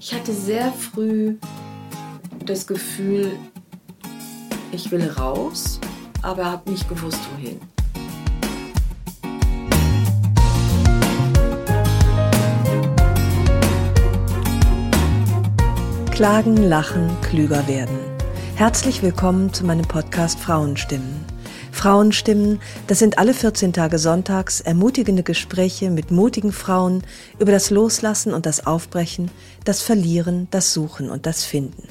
Ich hatte sehr früh das Gefühl, ich will raus, aber habe nicht gewusst, wohin. Klagen, lachen, klüger werden. Herzlich willkommen zu meinem Podcast Frauenstimmen. Frauenstimmen, das sind alle 14 Tage sonntags ermutigende Gespräche mit mutigen Frauen über das Loslassen und das Aufbrechen, das Verlieren, das Suchen und das Finden.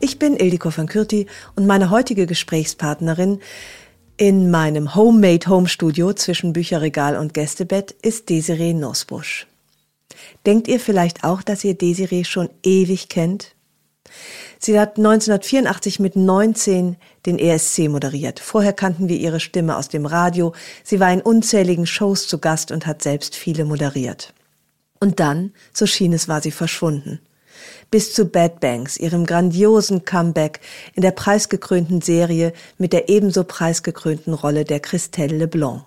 Ich bin Ildiko van Kürti und meine heutige Gesprächspartnerin in meinem Homemade Home Studio zwischen Bücherregal und Gästebett ist Desiree Nosbusch. Denkt ihr vielleicht auch, dass ihr Desiree schon ewig kennt? Sie hat 1984 mit 19 den ESC moderiert. Vorher kannten wir ihre Stimme aus dem Radio. Sie war in unzähligen Shows zu Gast und hat selbst viele moderiert. Und dann, so schien es, war sie verschwunden. Bis zu Bad Banks, ihrem grandiosen Comeback in der preisgekrönten Serie mit der ebenso preisgekrönten Rolle der Christelle Leblanc.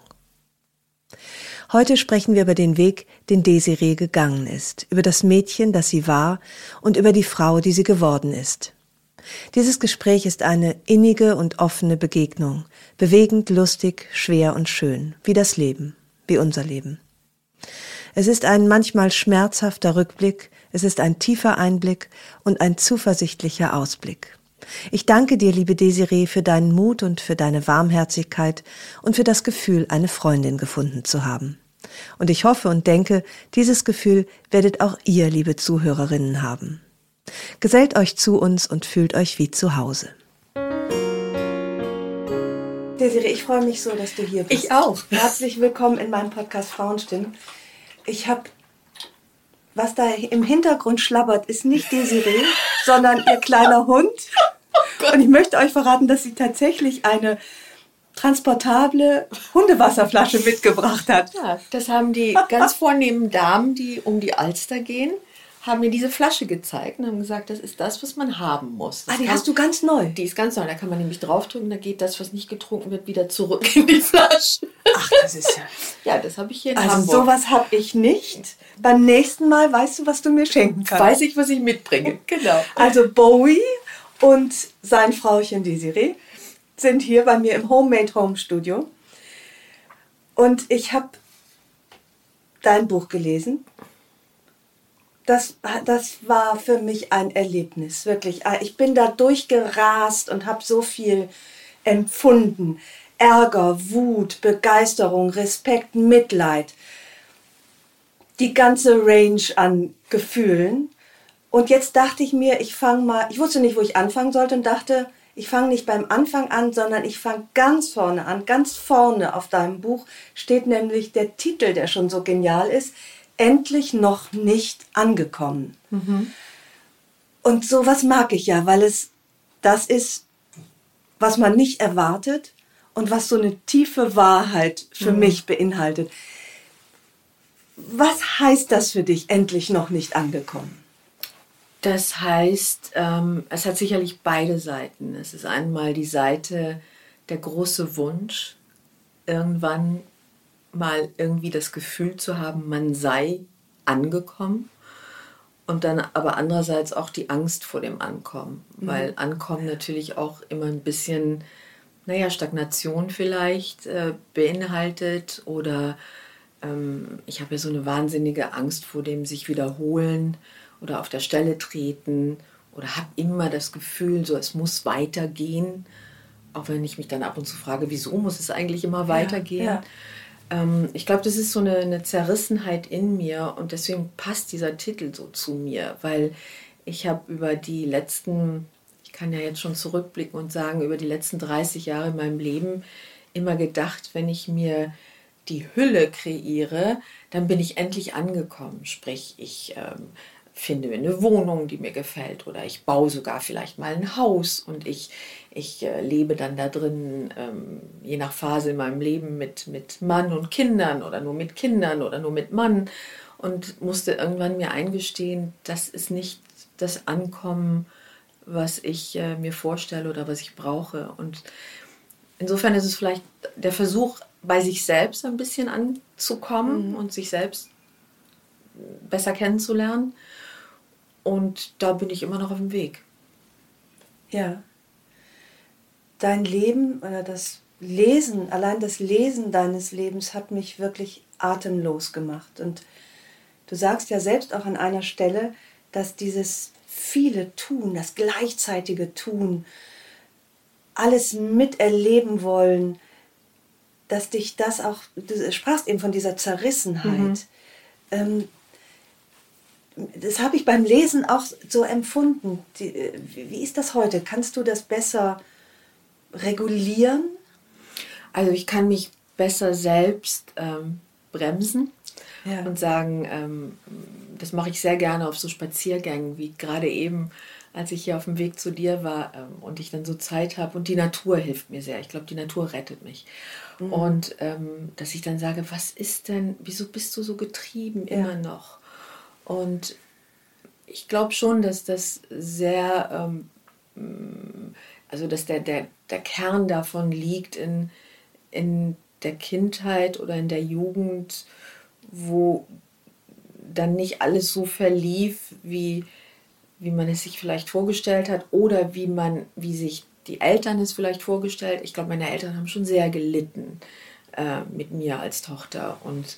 Heute sprechen wir über den Weg, den Desiree gegangen ist, über das Mädchen, das sie war und über die Frau, die sie geworden ist. Dieses Gespräch ist eine innige und offene Begegnung, bewegend, lustig, schwer und schön, wie das Leben, wie unser Leben. Es ist ein manchmal schmerzhafter Rückblick, es ist ein tiefer Einblick und ein zuversichtlicher Ausblick. Ich danke dir, liebe Desiree, für deinen Mut und für deine Warmherzigkeit und für das Gefühl, eine Freundin gefunden zu haben. Und ich hoffe und denke, dieses Gefühl werdet auch ihr, liebe Zuhörerinnen, haben. Gesellt euch zu uns und fühlt euch wie zu Hause. Desiree, ich freue mich so, dass du hier bist. Ich auch. Herzlich willkommen in meinem Podcast Frauenstimmen. Ich habe, was da im Hintergrund schlabbert, ist nicht Desiree, sondern ihr kleiner Hund. Und ich möchte euch verraten, dass sie tatsächlich eine transportable Hundewasserflasche mitgebracht hat. Ja, das haben die ganz vornehmen Damen, die um die Alster gehen, haben mir diese Flasche gezeigt und haben gesagt, das ist das, was man haben muss. Das Ah, die kann- hast du ganz neu. Die ist ganz neu. Da kann man nämlich draufdrücken, da geht das, was nicht getrunken wird, wieder zurück in die Flasche. Ach, das ist ja. Ja, das habe ich hier in Also Hamburg. sowas habe ich nicht. Beim nächsten Mal weißt du, was du mir schenken kannst. Weiß ich, was ich mitbringe. Genau. Also Bowie und sein Frauchen Desiree sind hier bei mir im Homemade Home Studio. Und ich habe dein Buch gelesen. Das, das war für mich ein Erlebnis, wirklich. Ich bin da durchgerast und habe so viel empfunden. Ärger, Wut, Begeisterung, Respekt, Mitleid. Die ganze Range an Gefühlen. Und jetzt dachte ich mir, ich fange mal, ich wusste nicht, wo ich anfangen sollte und dachte, ich fange nicht beim Anfang an, sondern ich fange ganz vorne an. Ganz vorne auf deinem Buch steht nämlich der Titel, der schon so genial ist, Endlich noch nicht angekommen. Und sowas mag ich ja, weil es das ist, was man nicht erwartet und was so eine tiefe Wahrheit für mich beinhaltet. Was heißt das für dich, endlich noch nicht angekommen? Das heißt, ähm, es hat sicherlich beide Seiten. Es ist einmal die Seite der große Wunsch, irgendwann mal irgendwie das Gefühl zu haben, man sei angekommen. Und dann aber andererseits auch die Angst vor dem Ankommen, weil Ankommen natürlich auch immer ein bisschen, naja, Stagnation vielleicht äh, beinhaltet oder ähm, ich habe ja so eine wahnsinnige Angst vor dem sich wiederholen oder auf der Stelle treten oder habe immer das Gefühl, so es muss weitergehen, auch wenn ich mich dann ab und zu frage, wieso muss es eigentlich immer weitergehen. ja. Ähm, ich glaube, das ist so eine, eine Zerrissenheit in mir und deswegen passt dieser Titel so zu mir, weil ich habe über die letzten, ich kann ja jetzt schon zurückblicken und sagen, über die letzten 30 Jahre in meinem Leben immer gedacht, wenn ich mir die Hülle kreiere, dann bin ich endlich angekommen. Sprich, ich ähm, finde eine Wohnung, die mir gefällt oder ich baue sogar vielleicht mal ein Haus und ich, ich äh, lebe dann da drin, ähm, je nach Phase in meinem Leben mit, mit Mann und Kindern oder nur mit Kindern oder nur mit Mann und musste irgendwann mir eingestehen, das ist nicht das Ankommen, was ich äh, mir vorstelle oder was ich brauche. Und insofern ist es vielleicht der Versuch, bei sich selbst ein bisschen anzukommen mhm. und sich selbst besser kennenzulernen. Und da bin ich immer noch auf dem Weg. Ja. Dein Leben oder das Lesen, allein das Lesen deines Lebens hat mich wirklich atemlos gemacht. Und du sagst ja selbst auch an einer Stelle, dass dieses viele Tun, das gleichzeitige Tun, alles miterleben wollen, dass dich das auch, du sprachst eben von dieser Zerrissenheit. Mhm. Ähm, das habe ich beim Lesen auch so empfunden. Die, wie ist das heute? Kannst du das besser regulieren? Also ich kann mich besser selbst ähm, bremsen ja. und sagen, ähm, das mache ich sehr gerne auf so Spaziergängen, wie gerade eben als ich hier auf dem Weg zu dir war ähm, und ich dann so Zeit habe und die Natur hilft mir sehr. Ich glaube, die Natur rettet mich. Mhm. Und ähm, dass ich dann sage, was ist denn, wieso bist du so getrieben ja. immer noch? Und ich glaube schon, dass das sehr, ähm, also dass der, der, der Kern davon liegt in, in der Kindheit oder in der Jugend, wo dann nicht alles so verlief, wie, wie man es sich vielleicht vorgestellt hat oder wie man, wie sich die Eltern es vielleicht vorgestellt. Ich glaube, meine Eltern haben schon sehr gelitten äh, mit mir als Tochter. Und,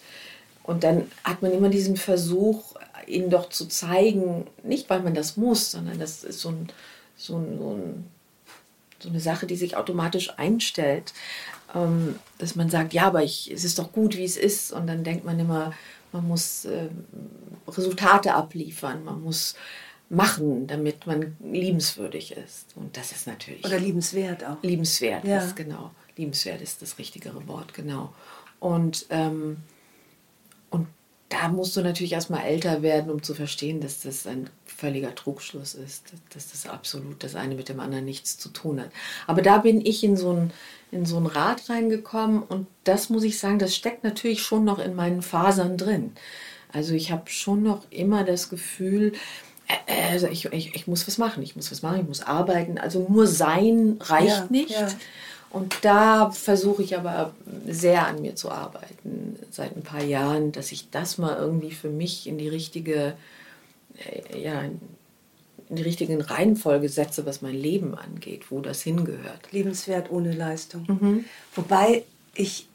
und dann hat man immer diesen Versuch, ihnen doch zu zeigen, nicht weil man das muss, sondern das ist so, ein, so, ein, so, ein, so eine Sache, die sich automatisch einstellt, ähm, dass man sagt, ja, aber ich, es ist doch gut, wie es ist. Und dann denkt man immer, man muss äh, Resultate abliefern, man muss machen, damit man liebenswürdig ist. Und das ist natürlich. Oder liebenswert auch. Liebenswert ja. ist genau. Liebenswert ist das richtigere Wort, genau. Und, ähm, und da musst du natürlich erstmal älter werden, um zu verstehen, dass das ein völliger Trugschluss ist, dass das absolut das eine mit dem anderen nichts zu tun hat. Aber da bin ich in so ein, in so ein Rad reingekommen und das muss ich sagen, das steckt natürlich schon noch in meinen Fasern drin. Also ich habe schon noch immer das Gefühl, also ich, ich, ich, muss was machen, ich muss was machen, ich muss arbeiten. Also nur sein reicht ja, nicht. Ja. Und da versuche ich aber sehr an mir zu arbeiten seit ein paar Jahren, dass ich das mal irgendwie für mich in die richtige, äh, ja, in die richtigen Reihenfolge setze, was mein Leben angeht, wo das hingehört. Lebenswert ohne Leistung. Mhm. Wobei ich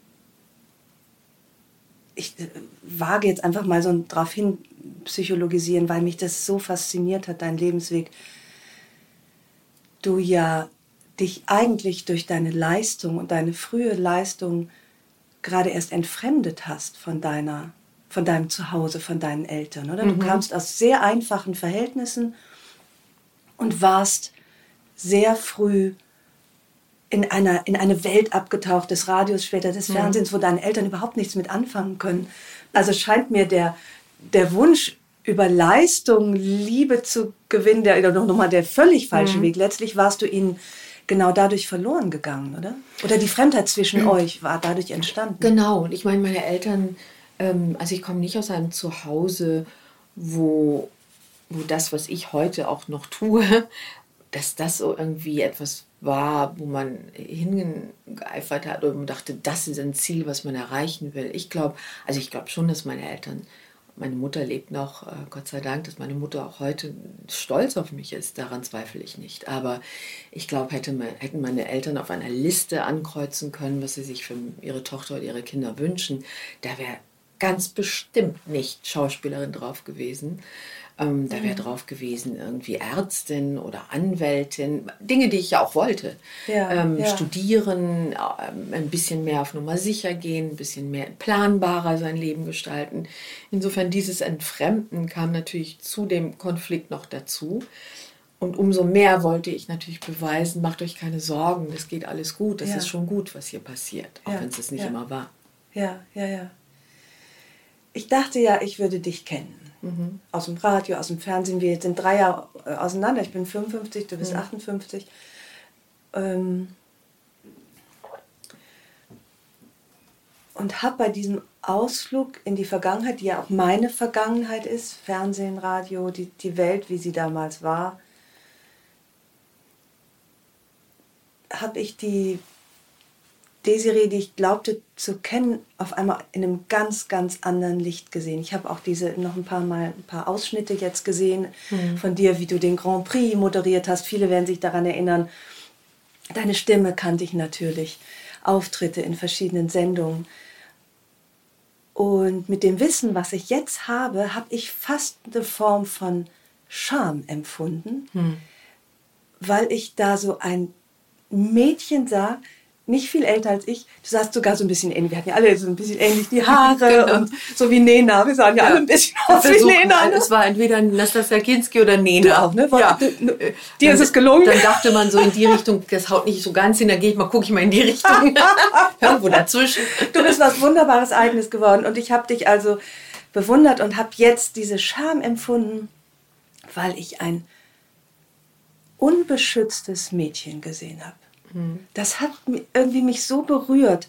ich äh, wage jetzt einfach mal so drauf hin psychologisieren, weil mich das so fasziniert hat, dein Lebensweg. Du ja dich eigentlich durch deine Leistung und deine frühe Leistung gerade erst entfremdet hast von deiner von deinem Zuhause, von deinen Eltern, oder? Du mhm. kamst aus sehr einfachen Verhältnissen und warst sehr früh in, einer, in eine Welt abgetaucht des Radios, später des mhm. Fernsehens, wo deine Eltern überhaupt nichts mit anfangen können. Also scheint mir der, der Wunsch, über Leistung Liebe zu gewinnen, der oder nochmal der völlig falsche mhm. Weg. Letztlich warst du ihnen genau dadurch verloren gegangen, oder? Oder die Fremdheit zwischen mhm. euch war dadurch entstanden. Genau, und ich meine, meine Eltern, ähm, also ich komme nicht aus einem Zuhause, wo, wo das, was ich heute auch noch tue, dass das so irgendwie etwas war, wo man hingeeifert hat und man dachte, das ist ein Ziel, was man erreichen will. Ich glaube, also ich glaube schon, dass meine Eltern, meine Mutter lebt noch, äh, Gott sei Dank, dass meine Mutter auch heute stolz auf mich ist. Daran zweifle ich nicht. Aber ich glaube, hätte hätten meine Eltern auf einer Liste ankreuzen können, was sie sich für ihre Tochter oder ihre Kinder wünschen, da wäre ganz bestimmt nicht Schauspielerin drauf gewesen. Ähm, da wäre mhm. drauf gewesen, irgendwie Ärztin oder Anwältin, Dinge, die ich ja auch wollte. Ja, ähm, ja. Studieren, äh, ein bisschen mehr auf Nummer sicher gehen, ein bisschen mehr planbarer sein Leben gestalten. Insofern dieses Entfremden kam natürlich zu dem Konflikt noch dazu. Und umso mehr wollte ich natürlich beweisen, macht euch keine Sorgen, das geht alles gut, das ja. ist schon gut, was hier passiert, auch wenn es es nicht immer war. ja, ja, ja. Ich dachte ja, ich würde dich kennen. Mhm. Aus dem Radio, aus dem Fernsehen. Wir sind drei Jahre äh, auseinander. Ich bin 55, du bist mhm. 58. Ähm und habe bei diesem Ausflug in die Vergangenheit, die ja auch meine Vergangenheit ist, Fernsehen, Radio, die, die Welt, wie sie damals war, habe ich die Desiree, die ich glaubte zu kennen, auf einmal in einem ganz, ganz anderen Licht gesehen. Ich habe auch diese noch ein paar Mal ein paar Ausschnitte jetzt gesehen mhm. von dir, wie du den Grand Prix moderiert hast. Viele werden sich daran erinnern. Deine Stimme kannte ich natürlich, Auftritte in verschiedenen Sendungen. Und mit dem Wissen, was ich jetzt habe, habe ich fast eine Form von Scham empfunden, mhm. weil ich da so ein Mädchen sah, nicht viel älter als ich. Du sahst sogar so ein bisschen ähnlich. Wir hatten ja alle so ein bisschen ähnlich die Haare genau. und so wie Nena. Wir sahen ja, ja. alle ein bisschen aus wie Nena. Ne? Es war entweder Nastasia Kinski oder Nena. Du auch, ne? War, ja. Du, dir ist es gelungen. Dann dachte man so in die Richtung, das haut nicht so ganz hin, da gehe ich mal, gucke ich mal in die Richtung. Irgendwo dazwischen. Du bist was Wunderbares Eigenes geworden und ich habe dich also bewundert und habe jetzt diese Scham empfunden, weil ich ein unbeschütztes Mädchen gesehen habe. Das hat irgendwie mich so berührt,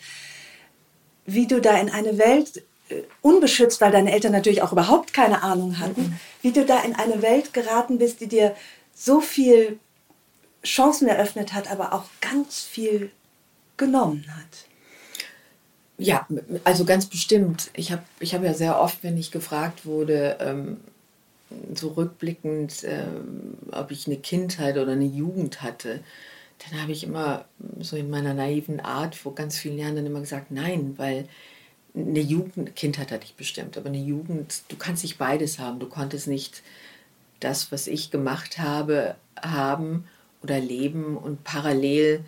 wie du da in eine Welt, äh, unbeschützt, weil deine Eltern natürlich auch überhaupt keine Ahnung hatten, mhm. wie du da in eine Welt geraten bist, die dir so viel Chancen eröffnet hat, aber auch ganz viel genommen hat. Ja, also ganz bestimmt. Ich habe ich hab ja sehr oft, wenn ich gefragt wurde, ähm, so rückblickend, ähm, ob ich eine Kindheit oder eine Jugend hatte, dann habe ich immer so in meiner naiven Art vor ganz vielen Jahren dann immer gesagt, nein, weil eine Jugend, Kindheit hatte ich bestimmt, aber eine Jugend, du kannst nicht beides haben. Du konntest nicht das, was ich gemacht habe, haben oder leben und parallel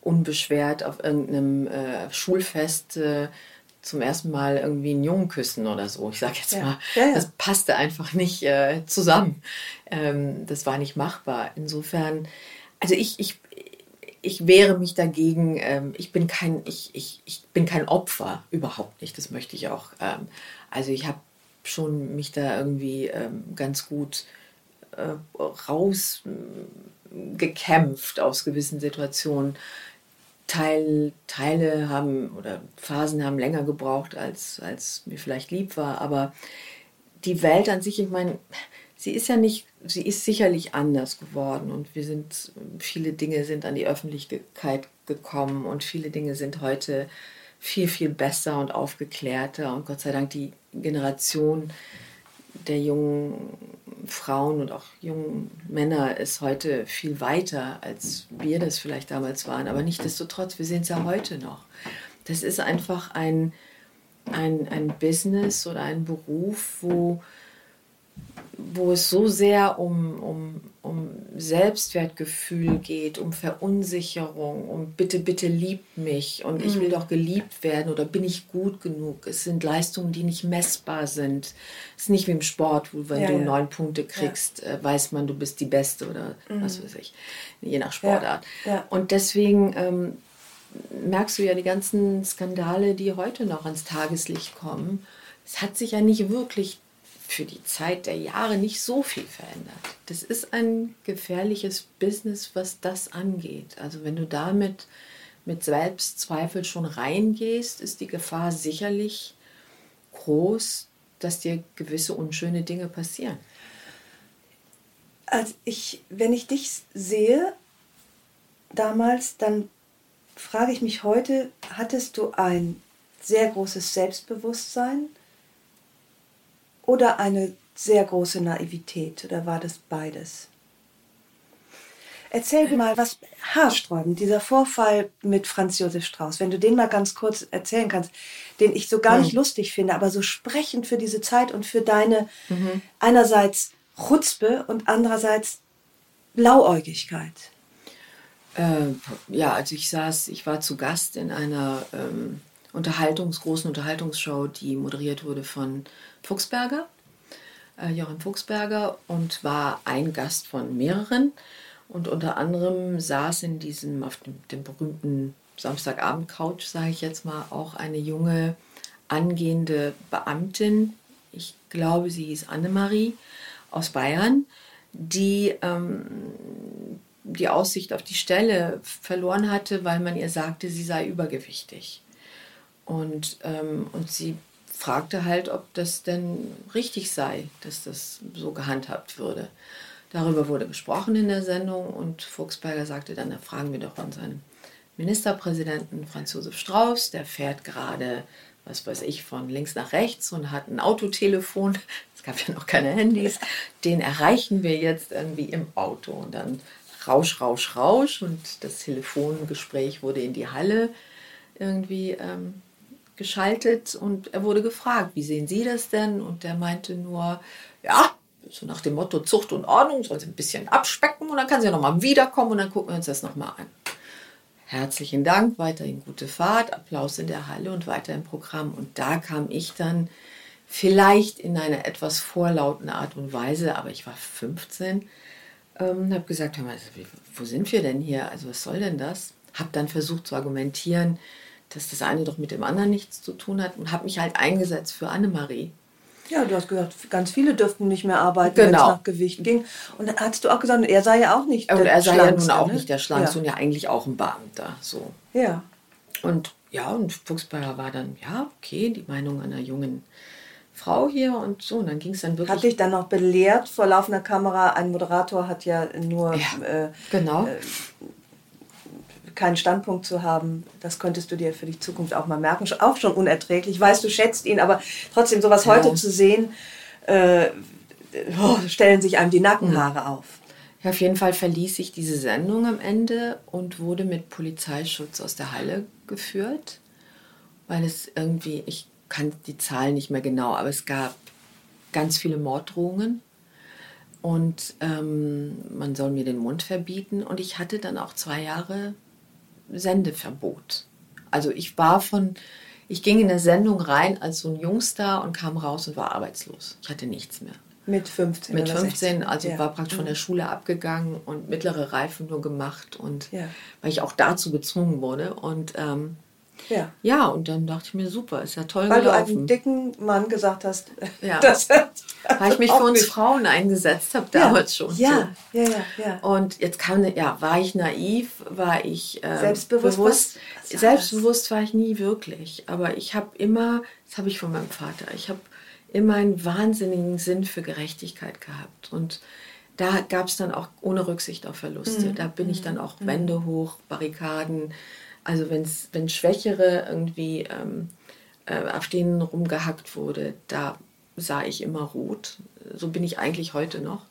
unbeschwert auf irgendeinem äh, Schulfest äh, zum ersten Mal irgendwie einen Jungen küssen oder so. Ich sage jetzt ja. mal, ja, ja. das passte einfach nicht äh, zusammen. Ähm, das war nicht machbar. Insofern, also ich, ich, ich wehre mich dagegen. Ähm, ich, bin kein, ich, ich, ich bin kein Opfer, überhaupt nicht. Das möchte ich auch. Ähm, also ich habe schon mich da irgendwie ähm, ganz gut äh, rausgekämpft aus gewissen Situationen. Teil, Teile haben oder Phasen haben länger gebraucht, als, als mir vielleicht lieb war. Aber die Welt an sich, ich meine, sie ist ja nicht, sie ist sicherlich anders geworden und wir sind, viele Dinge sind an die Öffentlichkeit gekommen und viele Dinge sind heute viel, viel besser und aufgeklärter und Gott sei Dank die Generation der jungen Frauen und auch jungen Männer ist heute viel weiter, als wir das vielleicht damals waren. Aber nichtsdestotrotz, wir sehen es ja heute noch. Das ist einfach ein, ein, ein Business oder ein Beruf, wo wo es so sehr um, um, um Selbstwertgefühl geht, um Verunsicherung, um bitte, bitte lieb mich und ich will mhm. doch geliebt werden oder bin ich gut genug. Es sind Leistungen, die nicht messbar sind. Es ist nicht wie im Sport, wo wenn ja, du ja. neun Punkte kriegst, ja. Äh, weiß man, du bist die Beste oder mhm. was weiß ich, je nach Sportart. Und deswegen ähm, merkst du ja die ganzen Skandale, die heute noch ans Tageslicht kommen. Es hat sich ja nicht wirklich für die Zeit der Jahre nicht so viel verändert. Das ist ein gefährliches Business, was das angeht. Also wenn du damit mit Selbstzweifel schon reingehst, ist die Gefahr sicherlich groß, dass dir gewisse unschöne Dinge passieren. Also ich, wenn ich dich sehe damals, dann frage ich mich heute, hattest du ein sehr großes Selbstbewusstsein? Oder eine sehr große Naivität oder war das beides? Erzähl mir mal, was haarsträubend, dieser Vorfall mit Franz Josef Strauß, wenn du den mal ganz kurz erzählen kannst, den ich so gar nicht mhm. lustig finde, aber so sprechend für diese Zeit und für deine mhm. einerseits Chutzpe und andererseits Blauäugigkeit. Äh, ja, also ich saß, ich war zu Gast in einer ähm, Unterhaltungs-, großen Unterhaltungsshow, die moderiert wurde von Fuchsberger, äh, Jochen Fuchsberger, und war ein Gast von mehreren. Und unter anderem saß in diesem, auf dem, dem berühmten Samstagabend-Couch, sage ich jetzt mal, auch eine junge angehende Beamtin, ich glaube, sie hieß Annemarie aus Bayern, die ähm, die Aussicht auf die Stelle verloren hatte, weil man ihr sagte, sie sei übergewichtig. Und, ähm, und sie fragte halt, ob das denn richtig sei, dass das so gehandhabt würde. Darüber wurde gesprochen in der Sendung und Fuchsberger sagte dann, da fragen wir doch unseren Ministerpräsidenten Franz Josef Strauß, der fährt gerade, was weiß ich, von links nach rechts und hat ein Autotelefon. Es gab ja noch keine Handys. Den erreichen wir jetzt irgendwie im Auto. Und dann Rausch, Rausch, Rausch. Und das Telefongespräch wurde in die Halle irgendwie ähm, geschaltet und er wurde gefragt, wie sehen Sie das denn? Und der meinte nur, ja, so nach dem Motto Zucht und Ordnung, soll sie ein bisschen abspecken und dann kann sie ja nochmal wiederkommen und dann gucken wir uns das nochmal an. Herzlichen Dank, weiterhin gute Fahrt, Applaus in der Halle und weiter im Programm. Und da kam ich dann vielleicht in einer etwas vorlauten Art und Weise, aber ich war 15, ähm, habe gesagt, hör mal, wo sind wir denn hier? Also was soll denn das? Habe dann versucht zu argumentieren, dass das eine doch mit dem anderen nichts zu tun hat und habe mich halt eingesetzt für Annemarie. Ja, du hast gesagt, ganz viele dürften nicht mehr arbeiten, genau. wenn es nach Gewicht ging. Und dann hast du auch gesagt, er sei ja auch nicht der Und er sei ja nun auch ne? nicht der Schlankste ja. und ja eigentlich auch ein Beamter. So. Ja. Und ja, und Fuchsbayer war dann, ja, okay, die Meinung einer jungen Frau hier und so. Und dann ging es dann wirklich. Hat dich dann noch belehrt vor laufender Kamera? Ein Moderator hat ja nur. Ja, äh, genau. Äh, keinen Standpunkt zu haben, das könntest du dir für die Zukunft auch mal merken. Auch schon unerträglich. Weißt du, schätzt ihn, aber trotzdem sowas ja. heute zu sehen, äh, oh, stellen sich einem die Nackenhaare auf. Ja, auf jeden Fall verließ ich diese Sendung am Ende und wurde mit Polizeischutz aus der Halle geführt, weil es irgendwie, ich kann die Zahlen nicht mehr genau, aber es gab ganz viele Morddrohungen und ähm, man soll mir den Mund verbieten. Und ich hatte dann auch zwei Jahre Sendeverbot. Also ich war von, ich ging in eine Sendung rein als so ein Jungstar und kam raus und war arbeitslos. Ich hatte nichts mehr. Mit 15? Mit 15, also ja. war praktisch von der mhm. Schule abgegangen und mittlere Reife nur gemacht und ja. weil ich auch dazu gezwungen wurde und ähm, ja. ja, und dann dachte ich mir, super, ist ja toll Weil gelaufen. du einen dicken Mann gesagt hast, ja. das Weil ich mich für uns nicht. Frauen eingesetzt habe damals ja. schon. Ja. So. ja, ja, ja. Und jetzt kam, ja, war ich naiv, war ich äh, selbstbewusst. Bewusst, selbstbewusst war ich nie wirklich. Aber ich habe immer, das habe ich von meinem Vater, ich habe immer einen wahnsinnigen Sinn für Gerechtigkeit gehabt. Und da gab es dann auch ohne Rücksicht auf Verluste. Mhm. Da bin ich dann auch mhm. Wände hoch, Barrikaden also wenn's, wenn Schwächere irgendwie ähm, äh, auf denen rumgehackt wurde, da sah ich immer rot. So bin ich eigentlich heute noch.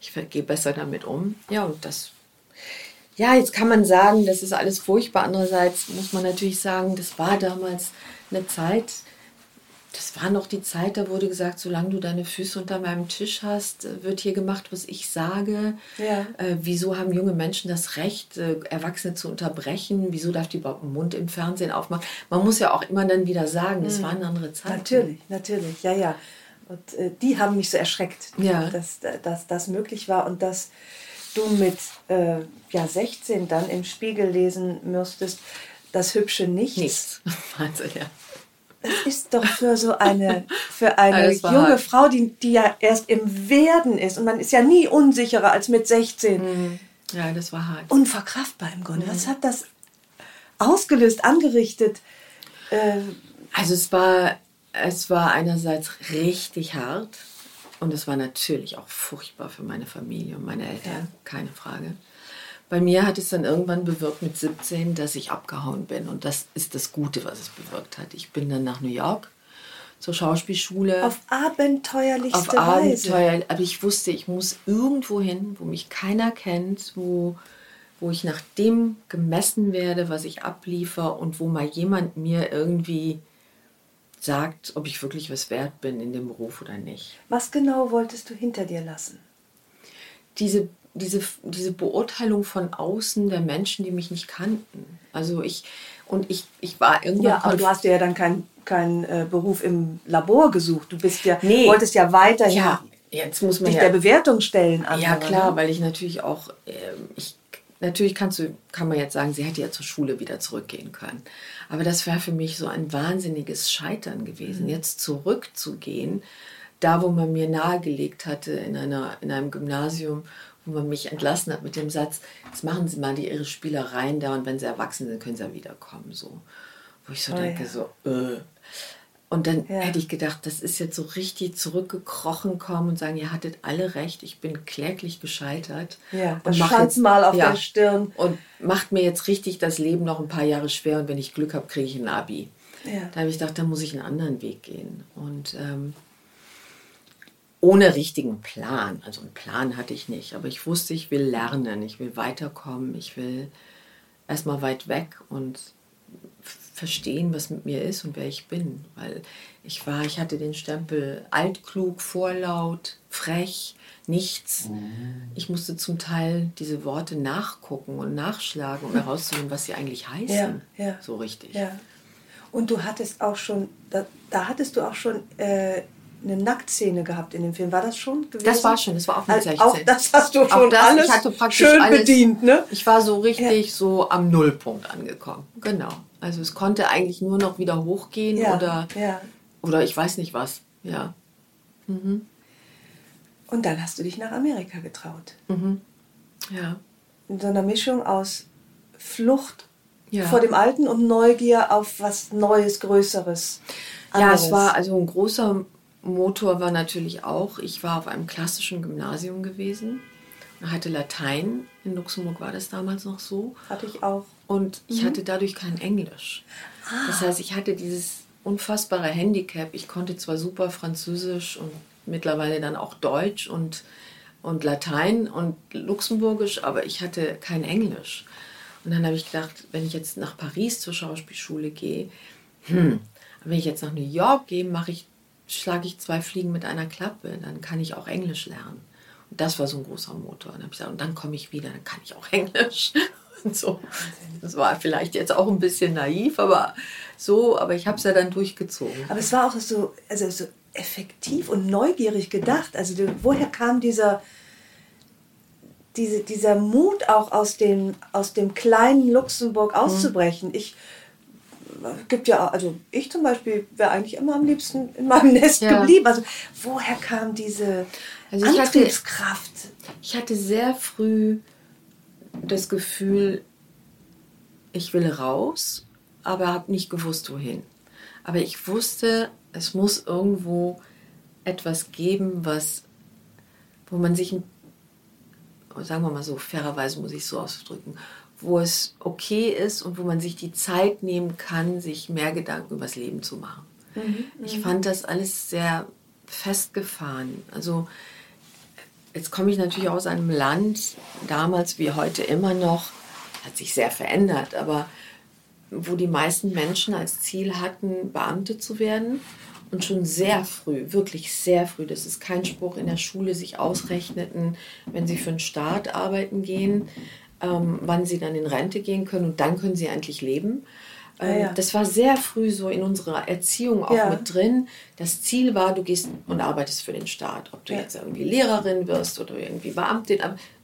Ich gehe besser damit um. Ja, und das, ja, jetzt kann man sagen, das ist alles furchtbar. Andererseits muss man natürlich sagen, das war damals eine Zeit, das war noch die Zeit, da wurde gesagt, solange du deine Füße unter meinem Tisch hast, äh, wird hier gemacht, was ich sage. Ja. Äh, wieso haben junge Menschen das Recht, äh, Erwachsene zu unterbrechen? Wieso darf die überhaupt den Mund im Fernsehen aufmachen? Man muss ja auch immer dann wieder sagen, es mhm. war eine andere Zeit. Natürlich, natürlich, ja, ja. Und äh, die haben mich so erschreckt, ja. dass, dass das möglich war und dass du mit äh, ja, 16 dann im Spiegel lesen müsstest, das hübsche Nichts. Nichts, also, ja. Es ist doch für so eine, für eine junge. Frau, die, die ja erst im Werden ist und man ist ja nie unsicherer als mit 16. Mhm. Ja, das war hart. Unverkraftbar im Grunde. Mhm. Was hat das ausgelöst, angerichtet? Äh, also es war, es war einerseits richtig hart und es war natürlich auch furchtbar für meine Familie und meine Eltern, ja. keine Frage. Bei mir hat es dann irgendwann bewirkt mit 17, dass ich abgehauen bin. Und das ist das Gute, was es bewirkt hat. Ich bin dann nach New York zur Schauspielschule. Auf abenteuerlichste auf Weise. Abenteuer, aber ich wusste, ich muss irgendwo hin, wo mich keiner kennt, wo, wo ich nach dem gemessen werde, was ich abliefer und wo mal jemand mir irgendwie sagt, ob ich wirklich was wert bin in dem Beruf oder nicht. Was genau wolltest du hinter dir lassen? Diese diese, diese Beurteilung von außen der Menschen, die mich nicht kannten. Also ich, und ich, ich war irgendwann. Ja, aber du hast ja dann keinen kein, äh, Beruf im Labor gesucht. Du bist ja, nee. wolltest ja weiterhin ja, jetzt muss man dich ja, der Bewertung stellen. Andere, ja, klar, ne? weil ich natürlich auch, äh, ich natürlich kannst du, kann man jetzt sagen, sie hätte ja zur Schule wieder zurückgehen können. Aber das wäre für mich so ein wahnsinniges Scheitern gewesen, mhm. jetzt zurückzugehen, da wo man mir nahegelegt hatte in, einer, in einem Gymnasium, wo man mich entlassen hat mit dem Satz, jetzt machen Sie mal die, Ihre Spielereien da und wenn Sie erwachsen sind, können Sie ja wiederkommen. So. Wo ich so oh, denke, ja. so, äh, und dann ja. hätte ich gedacht, das ist jetzt so richtig zurückgekrochen kommen und sagen, ihr hattet alle recht, ich bin kläglich gescheitert. Ja, das stand mal auf ja, der Stirn. Und macht mir jetzt richtig das Leben noch ein paar Jahre schwer und wenn ich Glück habe, kriege ich ein Abi. Ja. Da habe ich gedacht, da muss ich einen anderen Weg gehen. Und ähm, ohne richtigen Plan. Also einen Plan hatte ich nicht, aber ich wusste, ich will lernen, ich will weiterkommen, ich will erstmal weit weg und verstehen, was mit mir ist und wer ich bin. Weil ich war, ich hatte den Stempel altklug, vorlaut, frech, nichts. Ich musste zum Teil diese Worte nachgucken und nachschlagen, um herauszufinden, was sie eigentlich heißen. Ja, ja. So richtig. Ja. Und du hattest auch schon, da, da hattest du auch schon äh, eine Nacktszene gehabt in dem Film. War das schon gewesen? Das war schon, das war auch mit 16. Also auch das hast du schon das, alles schön alles, bedient, ne? Ich war so richtig ja. so am Nullpunkt angekommen. Genau. Also es konnte eigentlich nur noch wieder hochgehen ja. oder ja. oder ich weiß nicht was. Ja. Mhm. Und dann hast du dich nach Amerika getraut. Mhm. Ja. In so einer Mischung aus Flucht vor dem Alten und Neugier auf was Neues, Größeres. Anderes. Ja, es war also ein großer Motor war natürlich auch, ich war auf einem klassischen Gymnasium gewesen, hatte Latein, in Luxemburg war das damals noch so. Hatte ich auch. Und ich mhm. hatte dadurch kein Englisch. Ah. Das heißt, ich hatte dieses unfassbare Handicap. Ich konnte zwar super Französisch und mittlerweile dann auch Deutsch und, und Latein und Luxemburgisch, aber ich hatte kein Englisch. Und dann habe ich gedacht, wenn ich jetzt nach Paris zur Schauspielschule gehe, hm, wenn ich jetzt nach New York gehe, mache ich schlage ich zwei Fliegen mit einer Klappe, dann kann ich auch Englisch lernen. Und das war so ein großer Motor. Und, gesagt, und dann komme ich wieder, dann kann ich auch Englisch. Und so. Das war vielleicht jetzt auch ein bisschen naiv, aber so, aber ich habe es ja dann durchgezogen. Aber es war auch so, also so effektiv und neugierig gedacht. Also woher kam dieser, diese, dieser Mut auch aus dem, aus dem kleinen Luxemburg auszubrechen? Mhm. Ich gibt ja, also ich zum Beispiel wäre eigentlich immer am liebsten in meinem Nest ja. geblieben. Also woher kam diese also ich Antriebskraft? Hatte, ich hatte sehr früh das Gefühl, ich will raus, aber habe nicht gewusst, wohin. Aber ich wusste, es muss irgendwo etwas geben, was, wo man sich, sagen wir mal so, fairerweise muss ich es so ausdrücken, wo es okay ist und wo man sich die Zeit nehmen kann, sich mehr Gedanken über das Leben zu machen. Mhm, ich mhm. fand das alles sehr festgefahren. Also jetzt komme ich natürlich aus einem Land, damals wie heute immer noch, hat sich sehr verändert, aber wo die meisten Menschen als Ziel hatten, Beamte zu werden und schon sehr früh, wirklich sehr früh, das ist kein Spruch in der Schule, sich ausrechneten, wenn sie für den Staat arbeiten gehen, ähm, wann sie dann in Rente gehen können und dann können sie endlich leben. Ah, ähm, ja. Das war sehr früh so in unserer Erziehung auch ja. mit drin. Das Ziel war, du gehst und arbeitest für den Staat. Ob du ja. jetzt irgendwie Lehrerin wirst oder irgendwie Beamtin.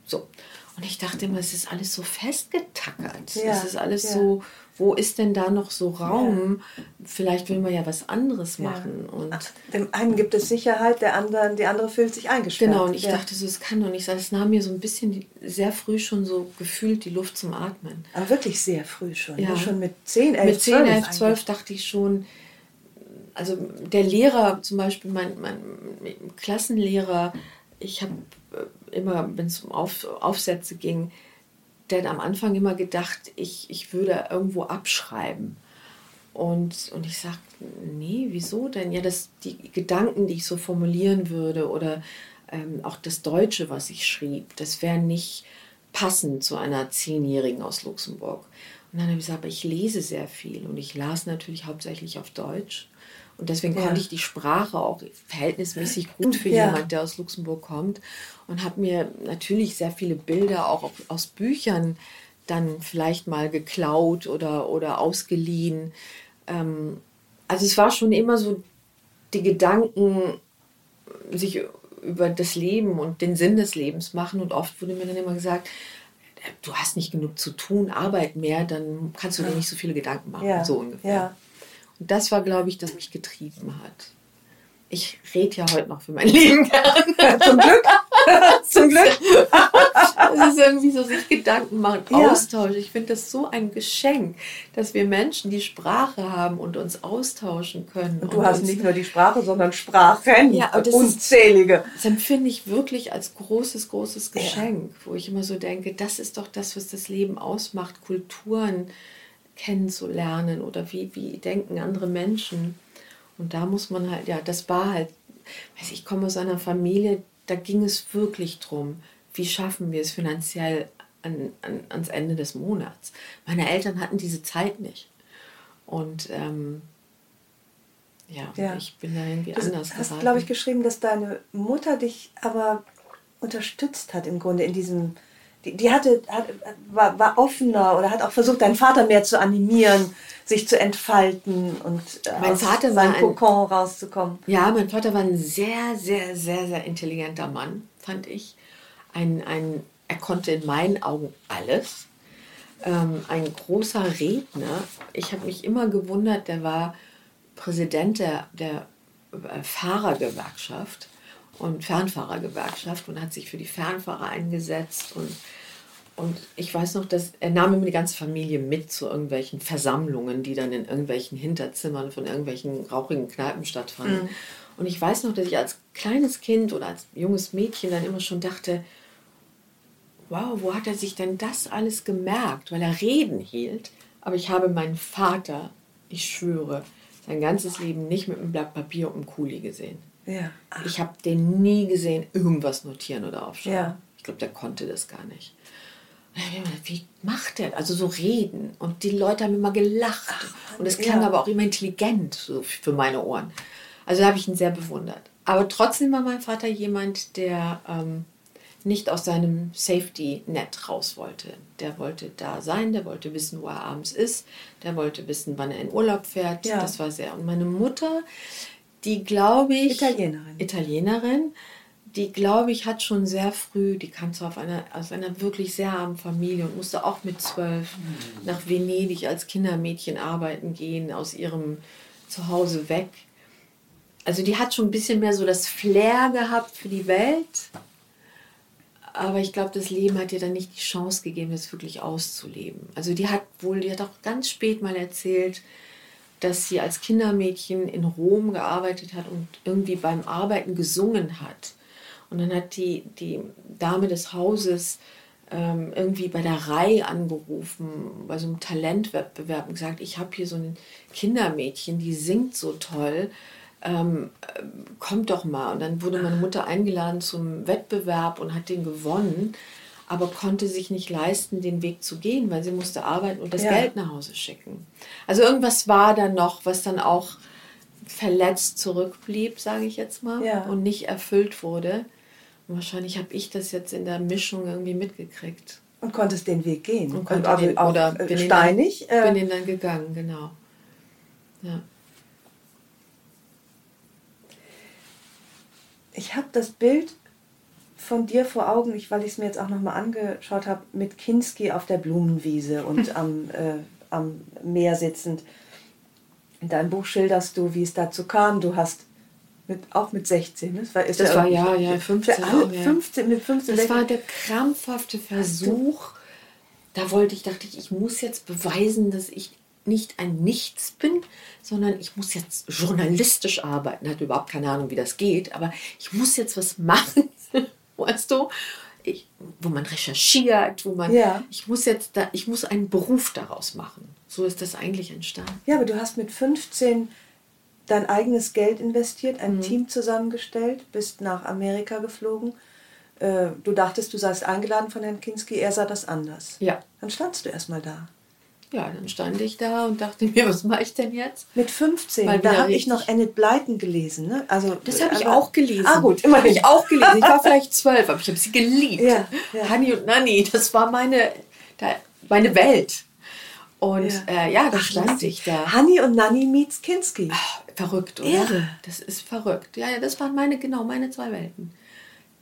So. Und ich dachte immer, es ist alles so festgetackert. Es ist alles so wo ist denn da noch so Raum? Ja. Vielleicht will man ja was anderes machen. Ja. Und dem einen gibt es Sicherheit, der anderen, die andere fühlt sich eingesperrt. Genau, und ich ja. dachte so, es kann doch nicht sein. Es nahm mir so ein bisschen sehr früh schon so gefühlt die Luft zum Atmen. Aber wirklich sehr früh schon. Ja. Schon mit 10, 11, Mit 10, 12 11, 12 dachte ich schon, also der Lehrer zum Beispiel, mein, mein Klassenlehrer, ich habe äh, immer, wenn es um Auf, Aufsätze ging, hat am Anfang immer gedacht, ich, ich würde irgendwo abschreiben. Und, und ich sagte, nee, wieso denn? Ja, das, die Gedanken, die ich so formulieren würde oder ähm, auch das Deutsche, was ich schrieb, das wäre nicht passend zu einer Zehnjährigen aus Luxemburg. Und dann habe ich gesagt, aber ich lese sehr viel und ich las natürlich hauptsächlich auf Deutsch. Und deswegen ja. konnte ich die Sprache auch verhältnismäßig gut für ja. jemand, der aus Luxemburg kommt. Und habe mir natürlich sehr viele Bilder auch aus Büchern dann vielleicht mal geklaut oder, oder ausgeliehen. Ähm, also es war schon immer so die Gedanken, sich über das Leben und den Sinn des Lebens machen. Und oft wurde mir dann immer gesagt, du hast nicht genug zu tun, Arbeit mehr, dann kannst du dir nicht so viele Gedanken machen, Ja. so ungefähr. Ja. Und das war, glaube ich, das mich getrieben hat. Ich rede ja heute noch für mein Leben gern. Zum Glück. Zum Glück. Es ist irgendwie so, sich Gedanken machen, Ja. Austausch. Ich finde das so ein Geschenk, dass wir Menschen die Sprache haben und uns austauschen können. Und du hast uns, nicht nur die Sprache, sondern Sprachen. Ja, aber das ist- unzählige. Das empfinde ich wirklich als großes, großes Geschenk, wo ich immer so denke, das ist doch das, was das Leben ausmacht, Kulturen kennenzulernen oder wie, wie denken andere Menschen. Und da muss man halt, ja, das war halt, weiß ich, komme aus einer Familie, da ging es wirklich drum, wie schaffen wir es finanziell an, an, ans Ende des Monats. Meine Eltern hatten diese Zeit nicht. Und ähm, ja, Ja. ich bin da irgendwie Du anders hast, geraten. glaube ich, geschrieben, dass deine Mutter dich aber unterstützt hat im Grunde in diesem. Die, die hatte, hat, war, war offener oder hat auch versucht, deinen Vater mehr zu animieren, sich zu entfalten und äh, Mein aus Vater seinem ein- Kokon rauszukommen. Ja, mein Vater war ein sehr, sehr, sehr, sehr intelligenter Mann, fand ich. Ein, ein, er konnte in meinen Augen alles. Ähm, ein großer Redner. Ich habe mich immer gewundert, der war Präsident der, der äh, Fahrergewerkschaft und Fernfahrergewerkschaft und hat sich für die Fernfahrer eingesetzt und und ich weiß noch, dass er nahm immer die ganze Familie mit zu irgendwelchen Versammlungen, die dann in irgendwelchen Hinterzimmern von irgendwelchen rauchigen Kneipen stattfanden. Und ich weiß noch, dass ich als kleines Kind oder als junges Mädchen dann immer schon dachte, wow, wo hat er sich denn das alles gemerkt? Weil er Reden hielt. Aber ich habe meinen Vater, ich schwöre, sein ganzes Leben nicht mit einem Blatt Papier und einem Kuli gesehen. Ja. Ach, Ich habe den nie gesehen, irgendwas notieren oder aufschreiben. Ja. Ich glaube, der konnte das gar nicht. Wie macht der? Also so reden. Und die Leute haben immer gelacht. und es klang ja. aber auch immer intelligent so für meine Ohren. Also da habe ich ihn sehr bewundert. Aber trotzdem war mein Vater jemand, der ähm, nicht aus seinem Safety-Net raus wollte. Der wollte da sein, der wollte wissen, wo er abends ist, der wollte wissen, wann er in Urlaub fährt. Ja. Das war sehr. Und meine Mutter, die glaube ich. Italienerin. Italienerin, die glaube ich hat schon sehr früh, die kam zwar auf einer, aus einer wirklich sehr armen Familie und musste auch mit zwölf nach Venedig als Kindermädchen arbeiten gehen, aus ihrem Zuhause weg. Also die hat schon ein bisschen mehr so das Flair gehabt für die Welt. Aber ich glaube, das Leben hat ihr dann nicht die Chance gegeben, das wirklich auszuleben. Also die hat wohl, die hat auch ganz spät mal erzählt, dass sie als Kindermädchen in Rom gearbeitet hat und irgendwie beim Arbeiten gesungen hat. Und dann hat die, die Dame des Hauses ähm, irgendwie bei der Rai angerufen, bei so einem Talentwettbewerb und gesagt, ich habe hier so ein Kindermädchen, die singt so toll, ähm, äh, kommt doch mal. Und dann wurde meine Mutter eingeladen zum Wettbewerb und hat den gewonnen, aber konnte sich nicht leisten, den Weg zu gehen, weil sie musste arbeiten und das Ja. Geld nach Hause schicken. Also irgendwas war da noch, was dann auch verletzt zurückblieb, sage ich jetzt mal, Ja. und nicht erfüllt wurde. Und wahrscheinlich habe ich das jetzt in der Mischung irgendwie mitgekriegt. Und konntest den Weg gehen. Und konnte auch, den, auch, oder äh, bin steinig. Dann, äh, bin den dann gegangen, genau. Ja. Ich habe das Bild von dir vor Augen, ich, weil ich es mir jetzt auch nochmal angeschaut habe, mit Kinski auf der Blumenwiese und am, äh, am Meer sitzend. In deinem Buch schilderst du, wie es dazu kam. Du hast mit, auch mit 16, ne? das war, Das war irgendwie- ja, ja, 15 Für alle, auch, ja. 15, mit 15, Das war 16. der krampfhafte Versuch. Da wollte ich, dachte ich, ich muss jetzt beweisen, dass ich nicht ein Nichts bin, sondern ich muss jetzt journalistisch arbeiten. Hatte überhaupt keine Ahnung, wie das geht, aber ich muss jetzt was machen, weißt du? Ich, wo man recherchiert, wo man, Ja. ich muss jetzt da, ich muss einen Beruf daraus machen. So ist das eigentlich entstanden. Ja, aber du hast mit 15 dein eigenes Geld investiert, Mhm. ein Team zusammengestellt, bist nach Amerika geflogen. Äh, Du dachtest, du seist eingeladen von Herrn Kinski, er sah das anders. Ja. Dann standst du erstmal da. Ja, dann stand ich da und dachte mir, was mache ich denn jetzt? Mit 15, Mal da habe ich noch Enid Blyton gelesen. Ne? Also, Das habe ich auch gelesen. Ah gut, Habe immerhin. ich auch gelesen. Ich war vielleicht zwölf, aber ich habe sie geliebt. Ja, ja. Honey und Nanny, das war meine, meine Welt. Und Ja. äh, ja da Ach, stand ich da. Honey und Nanny meets Kinski. Ah, Verrückt, oder? Irre. Das ist verrückt. Ja, ja, das waren meine, genau, meine zwei Welten.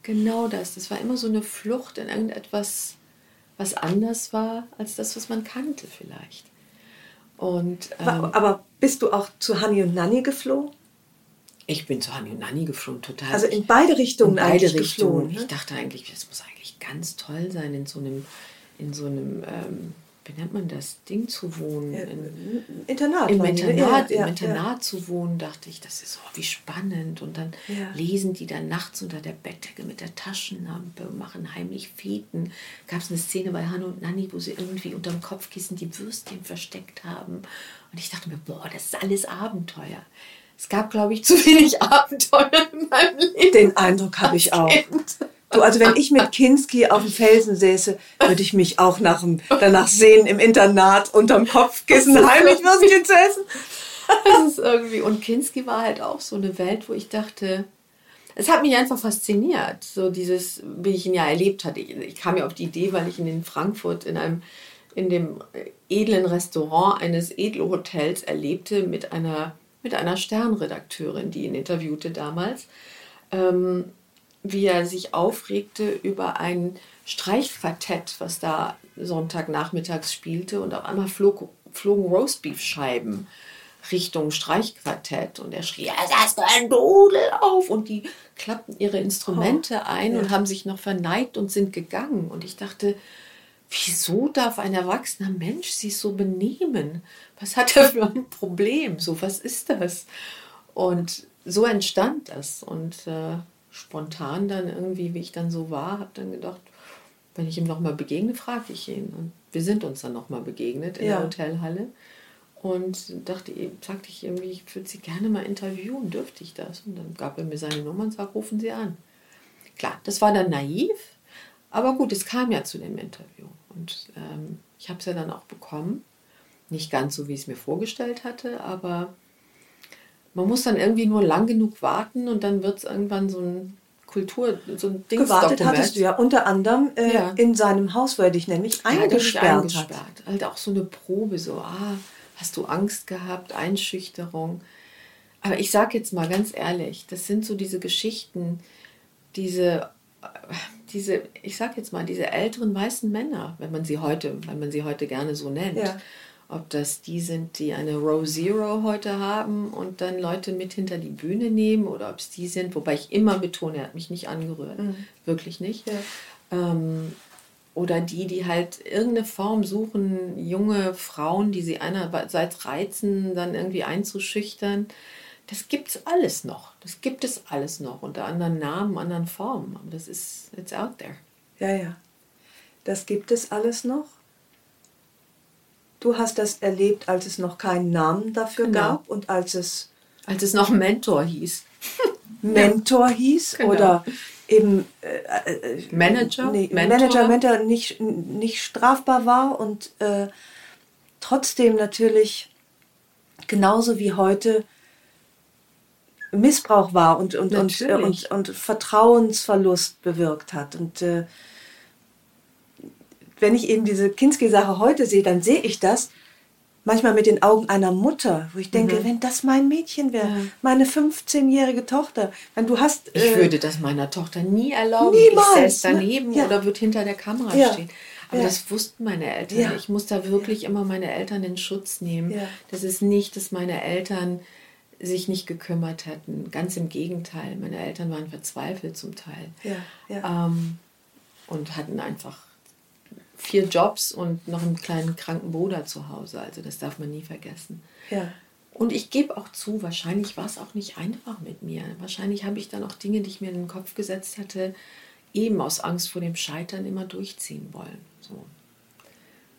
Genau das. Das war immer so eine Flucht in irgendetwas was anders war als das, was man kannte vielleicht. Und, ähm, aber bist du auch zu Hani und Nanny geflogen? Ich bin zu Hani und Nanny geflogen, total. Also in beide Richtungen in beide Richtungen. Geflogen, ne? Ich dachte eigentlich, das muss eigentlich ganz toll sein, in so einem, in so einem ähm, wie nennt man das, Ding zu wohnen. In, Internat. Im Internat, ja, im Internat ja. zu wohnen, dachte ich, das ist oh, wie spannend. Und dann ja. lesen die dann nachts unter der Bettdecke mit der Taschenlampe und machen heimlich Feten. Gab es eine Szene bei Hanno und Nanni, wo sie irgendwie unterm Kopfkissen die Würstchen versteckt haben. Und ich dachte mir, boah, das ist alles Abenteuer. Es gab, glaube ich, zu wenig Abenteuer in meinem Leben. Den Eindruck habe ich auch. Du, also wenn ich mit Kinski auf dem Felsen säße, würde ich mich auch nach, danach sehen, im Internat unterm Kopfkissen heimlich Würstchen zu essen. Das ist irgendwie, und Kinski war halt auch so eine Welt, wo ich dachte, es hat mich einfach fasziniert, so dieses, wie ich ihn ja erlebt hatte. Ich, ich kam ja auf die Idee, weil ich ihn in Frankfurt in einem, in dem edlen Restaurant eines Edelhotels erlebte mit einer, mit einer Sternredakteurin, die ihn interviewte damals. Ähm, wie er sich aufregte über ein Streichquartett, was da Sonntagnachmittags spielte und auf einmal flog, flogen Roastbeef-Scheiben Richtung Streichquartett und er schrie, es ist ein Dudel auf und die klappten ihre Instrumente oh, ein ja. und haben sich noch verneigt und sind gegangen und ich dachte, wieso darf ein erwachsener Mensch sich so benehmen? Was hat er für ein Problem? So, was ist das? Und so entstand das und äh, spontan dann irgendwie, wie ich dann so war, habe dann gedacht, wenn ich ihm nochmal begegne, frage ich ihn. Und wir sind uns dann nochmal begegnet in ja. der Hotelhalle. Und dachte, sagte ich irgendwie, ich würde sie gerne mal interviewen, dürfte ich das? Und dann gab er mir seine Nummer und sagte, rufen Sie an. Klar, das war dann naiv, aber gut, es kam ja zu dem Interview. Und ähm, ich habe es ja dann auch bekommen. Nicht ganz so, wie ich es mir vorgestellt hatte, aber man muss dann irgendwie nur lang genug warten und dann wird es irgendwann so ein Kultur, so ein Ding. Gewartet hattest du ja unter anderem äh, ja. in seinem Haus, wo er dich nämlich eingesperrt, ja, eingesperrt hat. Halt auch so eine Probe, so, ah, hast du Angst gehabt, Einschüchterung. Aber ich sage jetzt mal ganz ehrlich, das sind so diese Geschichten, diese, diese, ich sag jetzt mal, diese älteren weißen Männer, wenn man sie heute, wenn man sie heute gerne so nennt. Ja ob das die sind, die eine Row Zero heute haben und dann Leute mit hinter die Bühne nehmen oder ob es die sind, wobei ich immer betone, er hat mich nicht angerührt, mhm. wirklich nicht. Ja. Ähm, oder die, die halt irgendeine Form suchen, junge Frauen, die sie einerseits reizen, dann irgendwie einzuschüchtern. Das gibt es alles noch. Das gibt es alles noch unter anderen Namen, anderen Formen. Aber das ist, it's out there. Ja, ja. Das gibt es alles noch. Du hast das erlebt, als es noch keinen Namen dafür genau. gab und als es. Als es noch Mentor hieß. Mentor ja. hieß genau. oder eben äh, äh, Manager, nee, Mentor. Manager, Mentor nicht, nicht strafbar war und äh, trotzdem natürlich genauso wie heute Missbrauch war und, und, und, und, und, Vertrauensverlust bewirkt hat. Und äh, wenn ich eben diese Kinski-Sache heute sehe, dann sehe ich das manchmal mit den Augen einer Mutter, wo ich denke, mhm. wenn das mein Mädchen wäre, ja. meine 15-jährige Tochter, wenn du hast... Ich äh, würde das meiner Tochter nie erlauben. Niemals. Ich daneben ja. oder würde hinter der Kamera ja. stehen. Aber das wussten meine Eltern. Ich muss da wirklich immer meine Eltern in Schutz nehmen. Das ist nicht, dass meine Eltern sich nicht gekümmert hätten. Ganz im Gegenteil. Meine Eltern waren verzweifelt zum Teil. Ähm, und hatten einfach vier Jobs und noch einen kleinen kranken Bruder zu Hause. Also das darf man nie vergessen. Ja. Und ich gebe auch zu, wahrscheinlich war es auch nicht einfach mit mir. Wahrscheinlich habe ich dann auch Dinge, die ich mir in den Kopf gesetzt hatte, eben aus Angst vor dem Scheitern immer durchziehen wollen. So.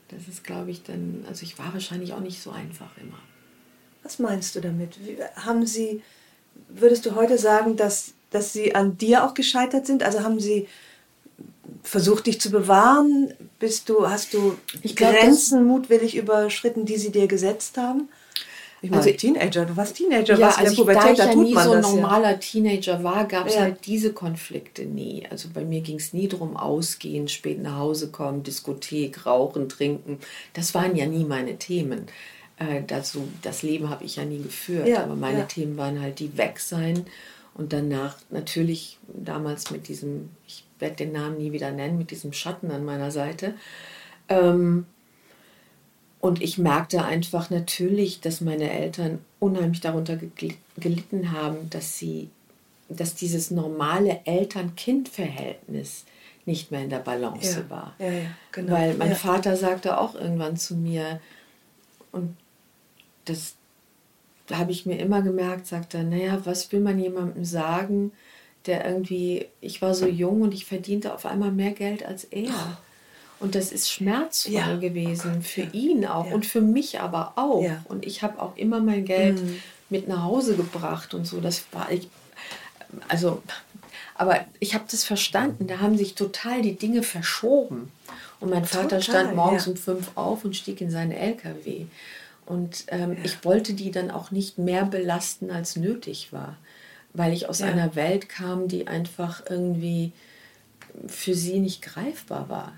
Das ist, glaube ich, dann, also ich war wahrscheinlich auch nicht so einfach immer. Was meinst du damit? Haben Sie, würdest du heute sagen, dass, dass Sie an dir auch gescheitert sind? Also haben Sie versucht, dich zu bewahren? Bist du, hast du glaub, Grenzen mutwillig überschritten, die sie dir gesetzt haben? Ich meine, also, Teenager, du warst Teenager, ja, was in der also Pubertät, ich, da, ich ja nie so ein normaler ja. Teenager war, gab es ja. halt diese Konflikte nie. Also bei mir ging es nie darum, ausgehen, spät nach Hause kommen, Diskothek, rauchen, trinken. Das waren ja nie meine Themen. Äh, das, das Leben habe ich ja nie geführt, aber meine Themen waren halt die weg sein Und danach natürlich damals mit diesem, ich werde den Namen nie wieder nennen, mit diesem Schatten an meiner Seite. Ähm, und ich merkte einfach natürlich, dass meine Eltern unheimlich darunter gelitten haben, dass sie, dass dieses normale Eltern-Kind-Verhältnis nicht mehr in der Balance ja. war. Ja, ja, genau. Weil mein Vater sagte auch irgendwann zu mir, und das habe ich mir immer gemerkt, sagte er, naja, was will man jemandem sagen, der irgendwie, ich war so jung und ich verdiente auf einmal mehr Geld als er. Und das ist schmerzvoll ja. gewesen für ihn auch ja. und für mich aber auch. Ja. Und ich habe auch immer mein Geld mhm. mit nach Hause gebracht und so. Das war ich, also, aber ich habe das verstanden. Da haben sich total die Dinge verschoben. Und mein Vater total, stand morgens um fünf auf und stieg in seinen LKW. Und ähm, ich wollte die dann auch nicht mehr belasten, als nötig war, weil ich aus einer Welt kam, die einfach irgendwie für sie nicht greifbar war.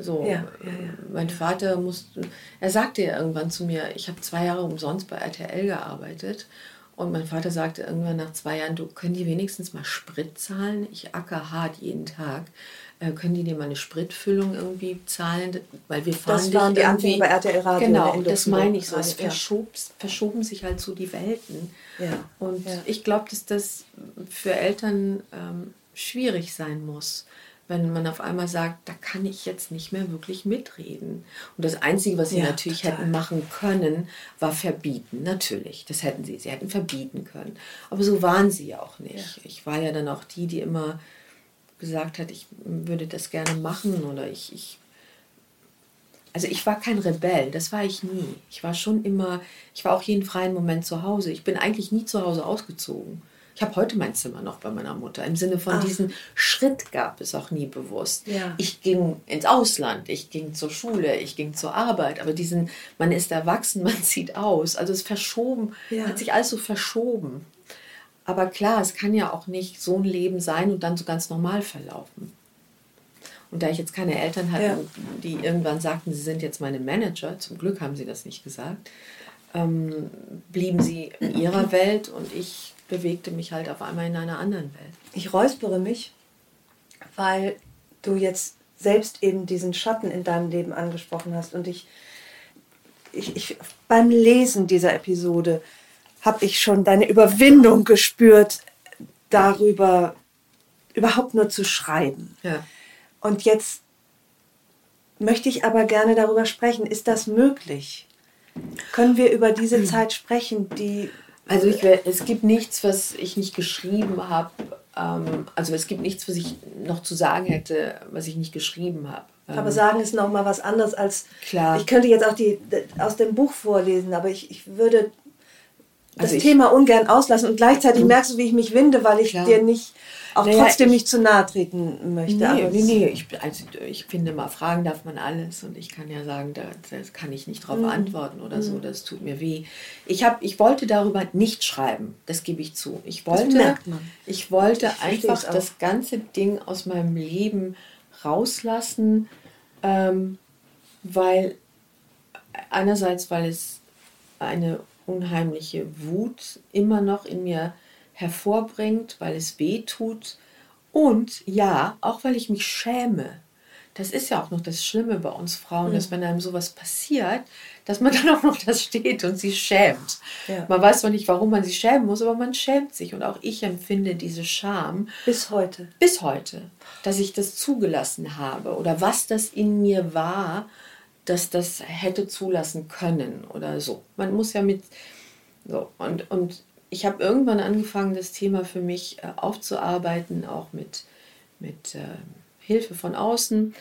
So, ja, ja, ja. mein Vater musste, er sagte ja irgendwann zu mir, ich habe zwei Jahre umsonst bei RTL gearbeitet. Und mein Vater sagte irgendwann nach zwei Jahren, du können die wenigstens mal Sprit zahlen? Ich acker hart jeden Tag. Äh, können die dir mal eine Spritfüllung irgendwie zahlen? Weil wir fahren das waren die irgendwie, bei RTL Radio. Genau, das meine ich so. Es verschob, verschoben sich halt so die Welten. Ja, und ich glaube, dass das für Eltern ähm, schwierig sein muss wenn man auf einmal sagt, da kann ich jetzt nicht mehr wirklich mitreden. Und das Einzige, was sie ja, natürlich total. hätten machen können, war verbieten. Natürlich, das hätten sie. Sie hätten verbieten können. Aber so waren sie ja auch nicht. Ja. Ich war ja dann auch die, die immer gesagt hat, ich würde das gerne machen oder ich, ich also ich war kein Rebell, das war ich nie. Ich war schon immer, ich war auch jeden freien Moment zu Hause. Ich bin eigentlich nie zu Hause ausgezogen. Ich habe heute mein Zimmer noch bei meiner Mutter. Im Sinne von Ach. diesen Schritt gab es auch nie bewusst. Ja. Ich ging ins Ausland, ich ging zur Schule, ich ging zur Arbeit. Aber diesen, man ist erwachsen, man sieht aus. Also es verschoben, ja. hat sich alles so verschoben. Aber klar, es kann ja auch nicht so ein Leben sein und dann so ganz normal verlaufen. Und da ich jetzt keine Eltern hatte, ja. die irgendwann sagten, sie sind jetzt meine Manager, zum Glück haben sie das nicht gesagt, ähm, blieben sie in ihrer Welt und ich bewegte mich halt auf einmal in einer anderen Welt. Ich räuspere mich, weil du jetzt selbst eben diesen Schatten in deinem Leben angesprochen hast und ich, ich, ich beim Lesen dieser Episode habe ich schon deine Überwindung gespürt, darüber überhaupt nur zu schreiben. Ja. Und jetzt möchte ich aber gerne darüber sprechen, ist das möglich? Können wir über diese hm. Zeit sprechen, die also ich, es gibt nichts, was ich nicht geschrieben habe. Ähm, also es gibt nichts, was ich noch zu sagen hätte, was ich nicht geschrieben habe. Ähm, aber sagen ist noch mal was anderes als. Klar. Ich könnte jetzt auch die aus dem Buch vorlesen, aber ich, ich würde das also Thema ungern auslassen und gleichzeitig mhm. merkst du, wie ich mich winde, weil ich Klar. dir nicht auch naja, trotzdem ich, nicht zu nahe treten möchte. Nee, nee, nee. Ich, also, ich finde mal, fragen darf man alles und ich kann ja sagen, da, das kann ich nicht darauf mhm. antworten oder mhm. so, das tut mir weh. Ich, hab, ich wollte darüber nicht schreiben, das gebe ich zu. Ich wollte, ich wollte ich einfach das ganze Ding aus meinem Leben rauslassen, ähm, weil einerseits, weil es eine unheimliche Wut immer noch in mir hervorbringt, weil es weh tut und ja, auch weil ich mich schäme. Das ist ja auch noch das Schlimme bei uns Frauen, mhm. dass wenn einem sowas passiert, dass man dann auch noch das steht und sich schämt. Ja. Man weiß zwar nicht, warum man sich schämen muss, aber man schämt sich. Und auch ich empfinde diese Scham. Bis heute. Bis heute. Dass ich das zugelassen habe oder was das in mir war, dass das hätte zulassen können oder so. Man muss ja mit. So, und, und ich habe irgendwann angefangen, das Thema für mich äh, aufzuarbeiten, auch mit, mit äh, Hilfe von außen,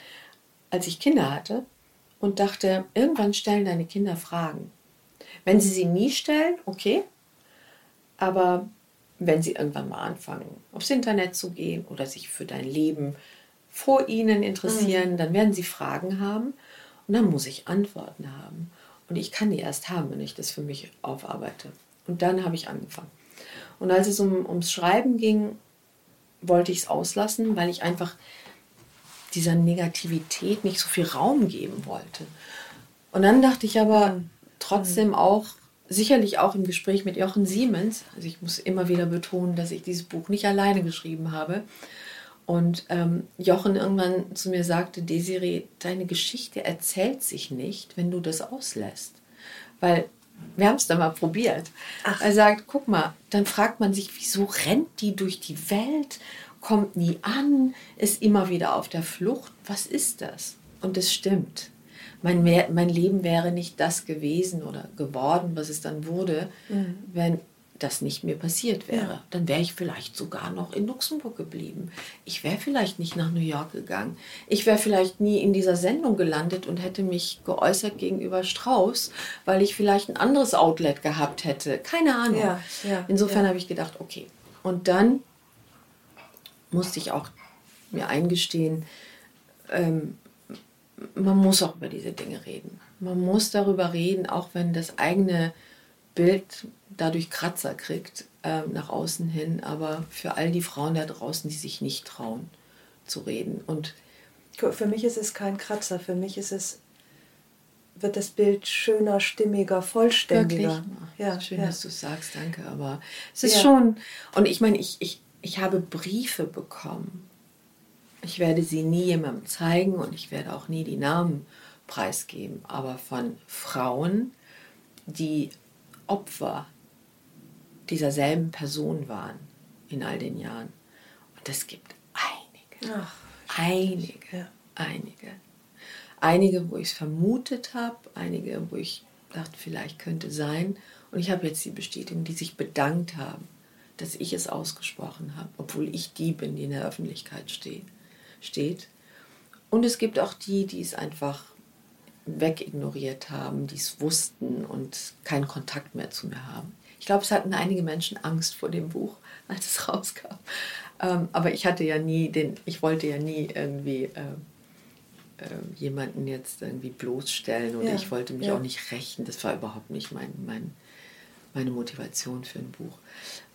als ich Kinder hatte und dachte, irgendwann stellen deine Kinder Fragen. Wenn sie sie nie stellen, okay, aber wenn sie irgendwann mal anfangen, aufs Internet zu gehen oder sich für dein Leben vor ihnen interessieren, mhm. dann werden sie Fragen haben und dann muss ich Antworten haben. Und ich kann die erst haben, wenn ich das für mich aufarbeite. Und dann habe ich angefangen. Und als es um, ums Schreiben ging, wollte ich es auslassen, weil ich einfach dieser Negativität nicht so viel Raum geben wollte. Und dann dachte ich aber trotzdem auch, sicherlich auch im Gespräch mit Jochen Siemens, also ich muss immer wieder betonen, dass ich dieses Buch nicht alleine geschrieben habe. Und ähm, Jochen irgendwann zu mir sagte, Desiree, deine Geschichte erzählt sich nicht, wenn du das auslässt. Weil wir haben es dann mal probiert. Ach. Er sagt, guck mal, dann fragt man sich, wieso rennt die durch die Welt, kommt nie an, ist immer wieder auf der Flucht. Was ist das? Und es stimmt mein, mein Leben wäre nicht das gewesen oder geworden, was es dann wurde, mhm. wenn das nicht mir passiert wäre. Ja. Dann wäre ich vielleicht sogar noch in Luxemburg geblieben. Ich wäre vielleicht nicht nach New York gegangen. Ich wäre vielleicht nie in dieser Sendung gelandet und hätte mich geäußert gegenüber Strauß, weil ich vielleicht ein anderes Outlet gehabt hätte. Keine Ahnung. Ja, ja, Insofern habe ich gedacht, okay. Und dann musste ich auch mir eingestehen, ähm, man muss auch über diese Dinge reden. Man muss darüber reden, auch wenn das eigene Bild dadurch Kratzer kriegt äh, nach außen hin, aber für all die Frauen da draußen, die sich nicht trauen zu reden. Und für mich ist es kein Kratzer, für mich ist es wird das Bild schöner, stimmiger, vollständiger. Wirklich? Ja, schön, ja. dass du es sagst, danke. Aber es ist ja. schon, und ich meine, ich, ich, ich habe Briefe bekommen ich werde sie nie jemandem zeigen und ich werde auch nie die Namen preisgeben, aber von Frauen, die Opfer dieser selben Person waren in all den Jahren. Und es gibt einige. Ach, einige, ja. einige. Einige, wo ich es vermutet habe, einige, wo ich dachte, vielleicht könnte sein. Und ich habe jetzt die Bestätigung, die sich bedankt haben, dass ich es ausgesprochen habe, obwohl ich die bin, die in der Öffentlichkeit steht steht. Und es gibt auch die, die es einfach wegignoriert haben, die es wussten und keinen Kontakt mehr zu mir haben. Ich glaube, es hatten einige Menschen Angst vor dem Buch, als es rauskam. Ähm, aber ich hatte ja nie den, ich wollte ja nie irgendwie äh, äh, jemanden jetzt irgendwie bloßstellen oder ja, ich wollte mich ja. auch nicht rächen. Das war überhaupt nicht mein, mein, meine Motivation für ein Buch.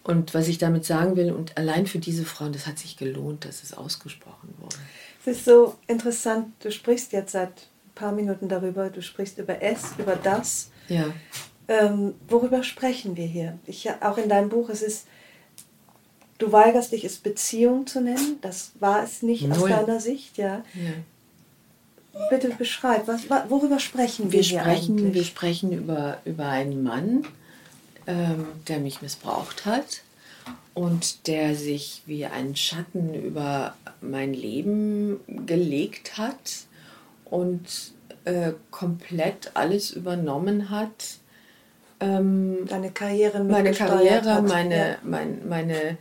Und was ich damit sagen will, und allein für diese Frauen, das hat sich gelohnt, dass es ausgesprochen wurde. Es ist so interessant, du sprichst jetzt seit ein paar Minuten darüber, du sprichst über es, über das. Ja. Ähm, worüber sprechen wir hier? Ich, auch in deinem Buch, es ist, du weigerst dich, es Beziehung zu nennen. Das war es nicht Null. aus deiner Sicht, ja. ja. Bitte beschreib, was, worüber sprechen wir, wir hier sprechen, eigentlich? Wir sprechen über, über einen Mann, ähm, der mich missbraucht hat und der sich wie ein Schatten über mein Leben gelegt hat und äh, komplett alles übernommen hat. Ähm, Deine Karriere Meine Karriere, hat. meine, ja. mein, meine, äh,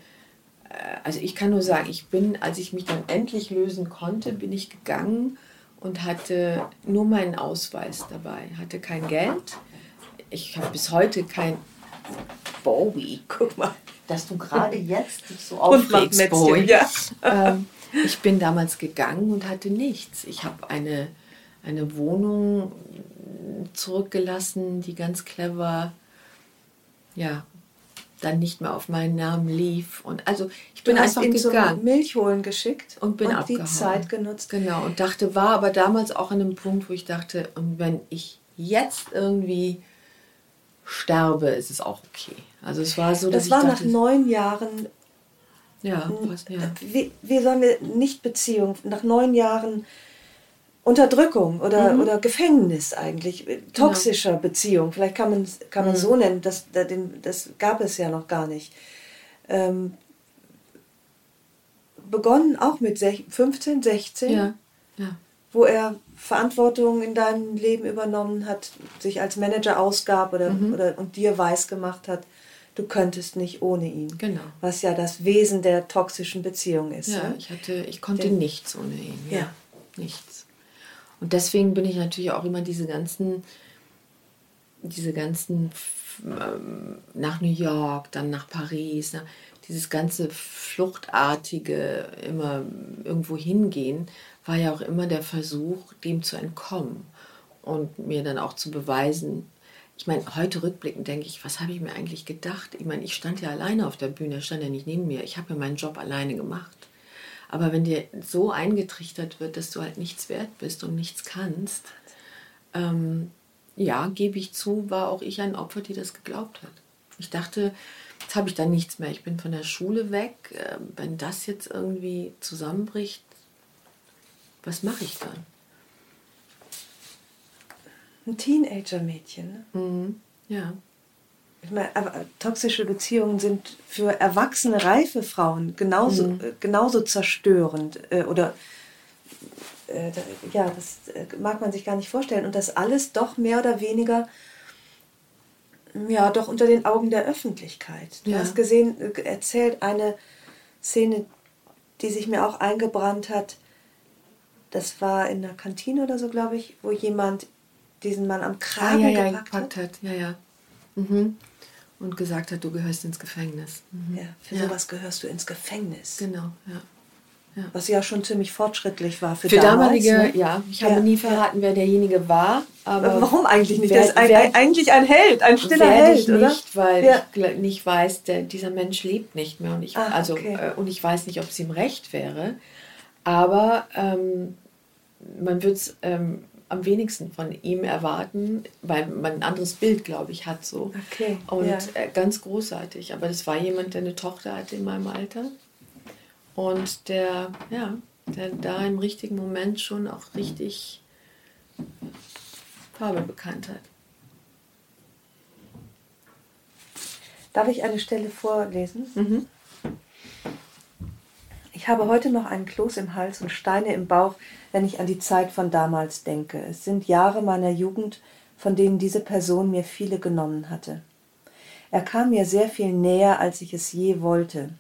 also ich kann nur sagen, ich bin, als ich mich dann endlich lösen konnte, bin ich gegangen und hatte nur meinen Ausweis dabei, hatte kein Geld. Ich habe bis heute kein Bowie, guck mal, dass du gerade jetzt dich so aufregst, Bowie. Ja. Ähm, ich bin damals gegangen und hatte nichts. Ich habe eine, eine Wohnung zurückgelassen, die ganz clever, ja, dann nicht mehr auf meinen Namen lief. Und also ich bin einfach ihn gegangen. So Milch holen geschickt und bin und abgehauen. die Zeit genutzt. Genau und dachte, war aber damals auch an einem Punkt, wo ich dachte, und wenn ich jetzt irgendwie sterbe, ist es auch okay. Also es war so, dass das war dachte, nach neun Jahren. Ja, was, ja. Wie, wie sollen wir nicht Beziehung nach neun Jahren Unterdrückung oder, mhm. oder Gefängnis eigentlich, toxischer ja. Beziehung, vielleicht kann man es kann man mhm. so nennen, das, das gab es ja noch gar nicht. Ähm, begonnen auch mit 15, 16, ja. Ja. wo er Verantwortung in deinem Leben übernommen hat, sich als Manager ausgab oder, mhm. oder und dir weiß gemacht hat, du könntest nicht ohne ihn. Genau. Was ja das Wesen der toxischen Beziehung ist. Ja, ja? ich hatte, ich konnte Den, nichts ohne ihn. Ja. ja. Nichts. Und deswegen bin ich natürlich auch immer diese ganzen, diese ganzen ähm, nach New York, dann nach Paris, nach, dieses ganze fluchtartige, immer irgendwo hingehen, war ja auch immer der Versuch, dem zu entkommen und mir dann auch zu beweisen, ich meine, heute rückblickend denke ich, was habe ich mir eigentlich gedacht? Ich meine, ich stand ja alleine auf der Bühne, er stand ja nicht neben mir. Ich habe ja meinen Job alleine gemacht. Aber wenn dir so eingetrichtert wird, dass du halt nichts wert bist und nichts kannst, ähm, ja, gebe ich zu, war auch ich ein Opfer, die das geglaubt hat. Ich dachte, jetzt habe ich dann nichts mehr. Ich bin von der Schule weg. Ähm, wenn das jetzt irgendwie zusammenbricht, was mache ich dann? Ein Teenager-Mädchen. Ne? Mhm. Ja. Ich meine, aber toxische Beziehungen sind für erwachsene, reife Frauen genauso, mhm. äh, genauso zerstörend. Äh, oder äh, ja, das äh, mag man sich gar nicht vorstellen. Und das alles doch mehr oder weniger, ja, doch unter den Augen der Öffentlichkeit. Du ja. hast gesehen, äh, erzählt eine Szene, die sich mir auch eingebrannt hat. Das war in der Kantine oder so, glaube ich, wo jemand diesen Mann am Kragen ah, ja, ja, gepackt, hat. hat. Ja, ja. Mhm. Und gesagt hat, du gehörst ins Gefängnis. Mhm. Ja, für ja. sowas gehörst du ins Gefängnis. Genau, ja. Ja. Was ja schon ziemlich fortschrittlich war für, für damals, damalige. Ne? Ja, ich habe nie verraten, wer derjenige war. Aber warum eigentlich nicht? Wer, das ist ein, wer, eigentlich ein Held, ein stiller Held, ich oder? nicht, weil ich nicht weiß, der, dieser Mensch lebt nicht mehr und ich ah, also okay. äh, und ich weiß nicht, ob es ihm recht wäre. Aber ähm, man wird es ähm, am wenigsten von ihm erwarten, weil man ein anderes Bild, glaube ich, hat so. Okay. Und äh, ganz großartig. Aber das war jemand, der eine Tochter hatte in meinem Alter und der, ja, der da im richtigen Moment schon auch richtig Farbe bekannt hat. Darf ich eine Stelle vorlesen? Mhm. Ich habe heute noch einen Kloß im Hals und Steine im Bauch, wenn ich an die Zeit von damals denke. Es sind Jahre meiner Jugend, von denen diese Person mir viele genommen hatte. Er kam mir sehr viel näher, als ich es je wollte.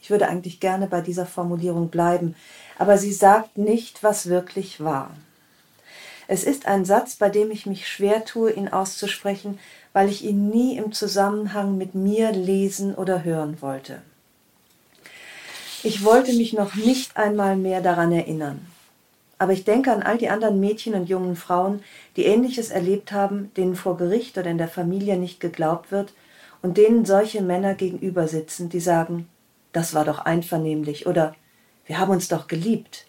Ich würde eigentlich gerne bei dieser Formulierung bleiben, aber sie sagt nicht, was wirklich war. Es ist ein Satz, bei dem ich mich schwer tue, ihn auszusprechen, weil ich ihn nie im Zusammenhang mit mir lesen oder hören wollte. Ich wollte mich noch nicht einmal mehr daran erinnern. Aber ich denke an all die anderen Mädchen und jungen Frauen, die ähnliches erlebt haben, denen vor Gericht oder in der Familie nicht geglaubt wird und denen solche Männer gegenüber sitzen, die sagen, das war doch einvernehmlich oder wir haben uns doch geliebt.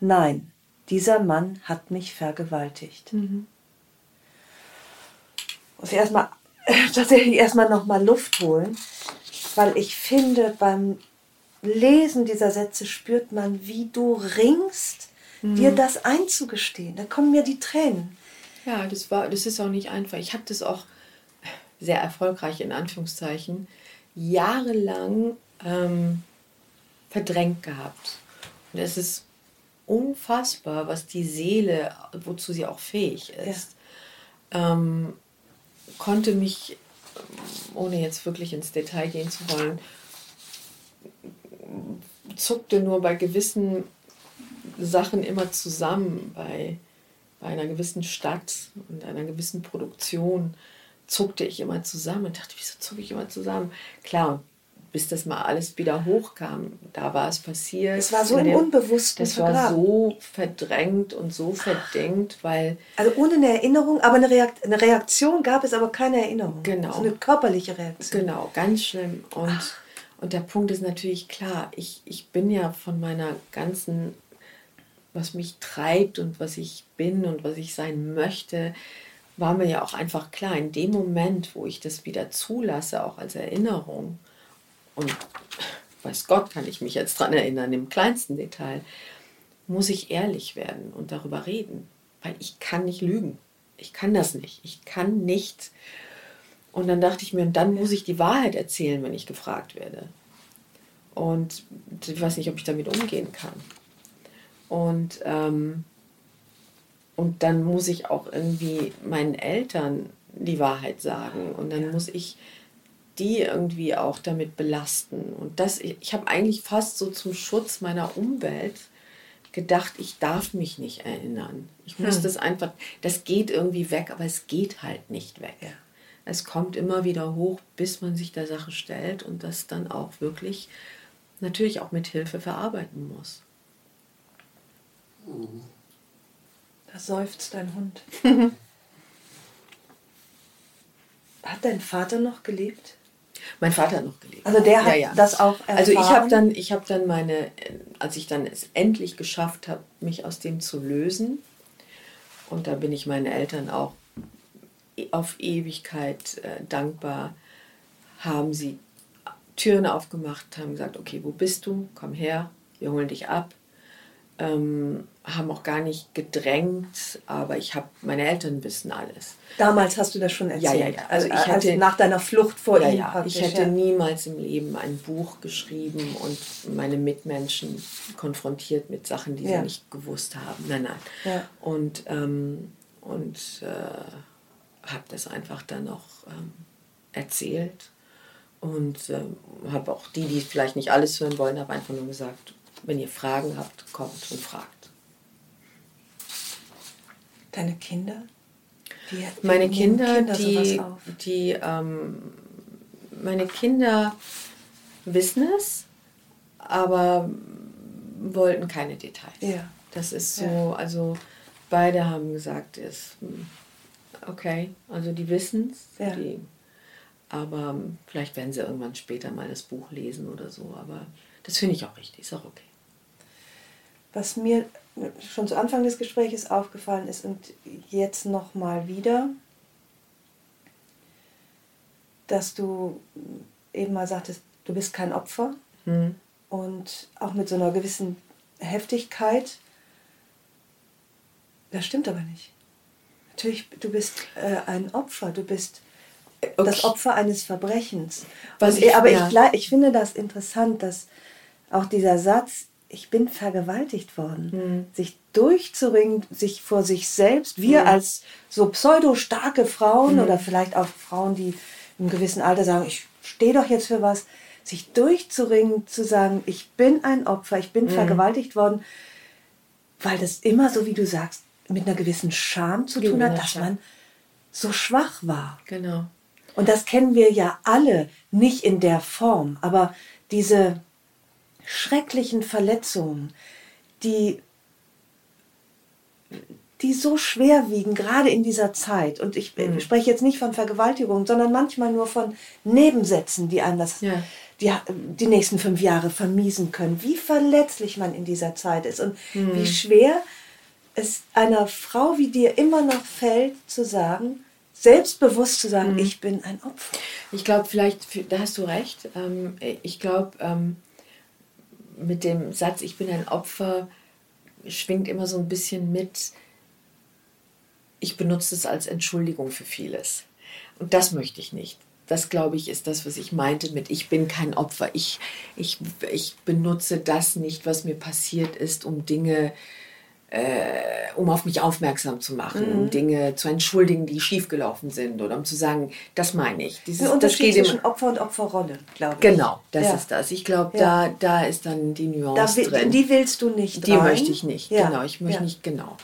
Nein, dieser Mann hat mich vergewaltigt. Mhm. Muss ich erstmal tatsächlich erstmal nochmal Luft holen, weil ich finde, beim Lesen dieser Sätze spürt man, wie du ringst, mhm. dir das einzugestehen. Da kommen mir die Tränen. Ja, das war, das ist auch nicht einfach. Ich habe das auch sehr erfolgreich in Anführungszeichen jahrelang ähm, verdrängt gehabt. Und es ist unfassbar, was die Seele, wozu sie auch fähig ist, ja. ähm, konnte mich, ohne jetzt wirklich ins Detail gehen zu wollen, zuckte nur bei gewissen Sachen immer zusammen, bei, bei einer gewissen Stadt und einer gewissen Produktion zuckte ich immer zusammen und dachte, wieso zucke ich immer zusammen? Klar, bis das mal alles wieder hochkam. Da war es passiert. Es war so im Unbewussten. Das war so verdrängt und so verdängt, weil. Also ohne eine Erinnerung, aber eine, Reakt eine Reaktion gab es, aber keine Erinnerung. Genau. Also eine körperliche Reaktion. Genau, ganz schlimm. Und, und der Punkt ist natürlich klar, ich, ich bin ja von meiner ganzen, was mich treibt und was ich bin und was ich sein möchte, war mir ja auch einfach klar, in dem Moment, wo ich das wieder zulasse, auch als Erinnerung, und weiß Gott, kann ich mich jetzt daran erinnern, im kleinsten Detail, muss ich ehrlich werden und darüber reden, weil ich kann nicht lügen. Ich kann das nicht. Ich kann nicht. Und dann dachte ich mir, und dann muss ich die Wahrheit erzählen, wenn ich gefragt werde. Und ich weiß nicht, ob ich damit umgehen kann. Und, ähm, und dann muss ich auch irgendwie meinen Eltern die Wahrheit sagen. Und dann muss ich die irgendwie auch damit belasten. Und das, ich habe eigentlich fast so zum Schutz meiner Umwelt gedacht, ich darf mich nicht erinnern. Ich muss hm. das einfach, das geht irgendwie weg, aber es geht halt nicht weg. Ja. Es kommt immer wieder hoch, bis man sich der Sache stellt und das dann auch wirklich natürlich auch mit Hilfe verarbeiten muss. Da seufzt dein Hund. Hat dein Vater noch gelebt? Mein Vater hat noch gelebt. Also der hat ja, ja. das auch erfahren? Also ich habe dann, ich habe dann meine, als ich dann es endlich geschafft habe, mich aus dem zu lösen, und da bin ich meinen Eltern auch auf Ewigkeit äh, dankbar, haben sie Türen aufgemacht, haben gesagt, okay, wo bist du? Komm her, wir holen dich ab. Ähm, haben auch gar nicht gedrängt, aber ich habe, meine Eltern wissen alles. Damals hast du das schon erzählt? Ja, ja, ja. Also, also ich hätte, nach deiner Flucht vor ja, ihm ja, Ich hätte ja. niemals im Leben ein Buch geschrieben und meine Mitmenschen konfrontiert mit Sachen, die ja. sie nicht gewusst haben. Nein, nein. Und, ähm, und äh, habe das einfach dann auch ähm, erzählt und äh, habe auch die, die vielleicht nicht alles hören wollen, habe einfach nur gesagt, wenn ihr Fragen habt, kommt und fragt. Deine Kinder? Wie, meine Kinder, Kinder die, die ähm, meine Kinder wissen es, aber wollten keine Details. Ja. Das ist so, ja. also beide haben gesagt, ist okay, also die wissen es, ja. aber vielleicht werden sie irgendwann später mal das Buch lesen oder so, aber das finde ich auch richtig, ist auch okay was mir schon zu Anfang des Gesprächs aufgefallen ist und jetzt noch mal wieder, dass du eben mal sagtest, du bist kein Opfer mhm. und auch mit so einer gewissen Heftigkeit. Das stimmt aber nicht. Natürlich, du bist äh, ein Opfer, du bist okay. das Opfer eines Verbrechens. Was ich, aber ja. ich, ich finde das interessant, dass auch dieser Satz, ich bin vergewaltigt worden. Mhm. Sich durchzuringen, sich vor sich selbst, wir mhm. als so pseudo-starke Frauen mhm. oder vielleicht auch Frauen, die im gewissen Alter sagen, ich stehe doch jetzt für was, sich durchzuringen, zu sagen, ich bin ein Opfer, ich bin mhm. vergewaltigt worden, weil das immer, so wie du sagst, mit einer gewissen Scham zu tun hat, dass man so schwach war. Genau. Und das kennen wir ja alle, nicht in der Form, aber diese schrecklichen Verletzungen, die, die so schwer wiegen, gerade in dieser Zeit. Und ich mhm. spreche jetzt nicht von Vergewaltigung, sondern manchmal nur von Nebensätzen, die einem das, ja. die, die nächsten fünf Jahre vermiesen können. Wie verletzlich man in dieser Zeit ist und mhm. wie schwer es einer Frau wie dir immer noch fällt, zu sagen, selbstbewusst zu sagen, mhm. ich bin ein Opfer. Ich glaube, vielleicht, da hast du recht. Ähm, ich glaube, ähm, mit dem Satz, ich bin ein Opfer, schwingt immer so ein bisschen mit, ich benutze es als Entschuldigung für vieles. Und das möchte ich nicht. Das, glaube ich, ist das, was ich meinte mit, ich bin kein Opfer. Ich, ich, ich benutze das nicht, was mir passiert ist, um Dinge äh, um auf mich aufmerksam zu machen, mhm. um Dinge zu entschuldigen, die schiefgelaufen sind oder um zu sagen, das meine ich. Dieses, Ein Unterschied das zwischen Opfer und Opferrolle, glaube ich. Genau, das ja. ist das. Ich glaube, ja. da, da ist dann die Nuance da, drin. Die willst du nicht Die rein. möchte ich nicht, ja. genau. Ich möchte nicht, genau.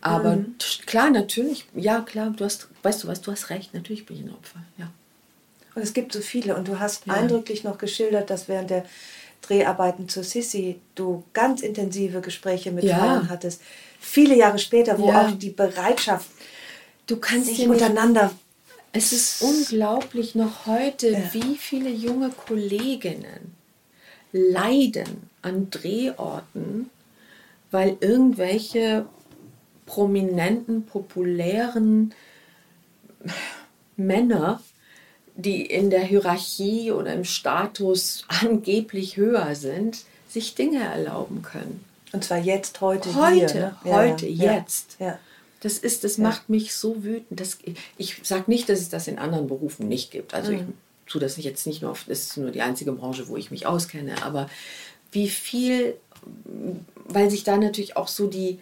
Aber mhm. klar, natürlich, ja klar, du hast, weißt du was, du hast recht, natürlich bin ich ein Opfer, ja. Und es gibt so viele und du hast eindrücklich noch geschildert, dass während der Dreharbeiten zu Sissi du ganz intensive Gespräche mit ja. Frauen hattest. Viele Jahre später, wo ja. auch die Bereitschaft, du kannst sich untereinander. Es ist unglaublich noch heute, ja. wie viele junge Kolleginnen leiden an Drehorten, weil irgendwelche prominenten, populären Männer die in der Hierarchie oder im Status angeblich höher sind, sich Dinge erlauben können. Und zwar jetzt, heute, heute, hier, ne? heute, ja, jetzt. Ja, Das ist, das macht mich so wütend. Das, ich sage nicht, dass es das in anderen Berufen nicht gibt. Also mhm. ich tue das jetzt nicht nur auf, das ist nur die einzige Branche, wo ich mich auskenne. Aber wie viel, weil sich da natürlich auch so die,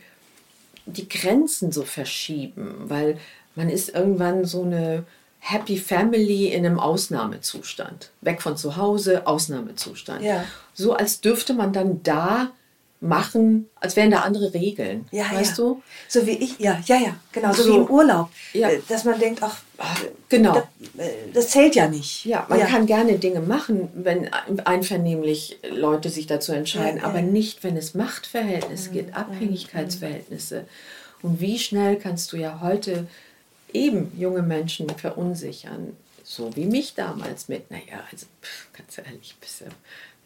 die Grenzen so verschieben, weil man ist irgendwann so eine Happy Family in einem Ausnahmezustand. Weg von zu Hause, Ausnahmezustand. Ja. So als dürfte man dann da machen, als wären da andere Regeln. Ja, weißt ja. du? So wie ich, ja, ja, ja, genau, so, so wie im Urlaub. Ja. Äh, dass man denkt, ach, genau. Das, äh, das zählt ja nicht. Ja, man kann gerne Dinge machen, wenn einvernehmlich Leute sich dazu entscheiden, aber nicht, wenn es Machtverhältnisse mhm. gibt, Abhängigkeitsverhältnisse. Und wie schnell kannst du ja heute eben junge Menschen verunsichern. So wie mich damals mit, naja, also pff, ganz ehrlich, bist,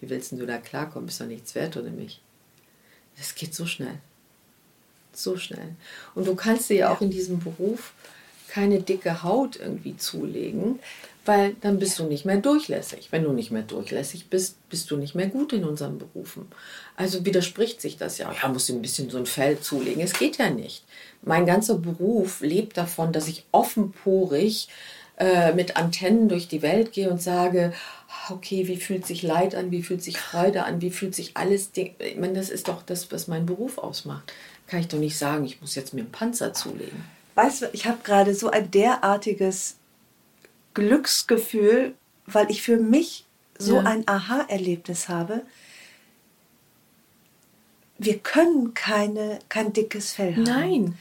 wie willst du da klarkommen? Bist doch nichts wert ohne mich. Das geht so schnell. So schnell. Und du kannst dir ja auch in diesem Beruf, keine dicke Haut irgendwie zulegen, weil dann bist du nicht mehr durchlässig. Wenn du nicht mehr durchlässig bist, bist du nicht mehr gut in unseren Berufen. Also widerspricht sich das ja. Ja, musst du ein bisschen so ein Fell zulegen. Es geht ja nicht. Mein ganzer Beruf lebt davon, dass ich offenporig äh, mit Antennen durch die Welt gehe und sage, okay, wie fühlt sich Leid an, wie fühlt sich Freude an, wie fühlt sich alles. Ich meine, das ist doch das, was meinen Beruf ausmacht. Kann ich doch nicht sagen, ich muss jetzt mir einen Panzer zulegen. Weißt du, ich habe gerade so ein derartiges Glücksgefühl, weil ich für mich so ja. ein Aha-Erlebnis habe. Wir können keine, kein dickes Fell haben. Nein.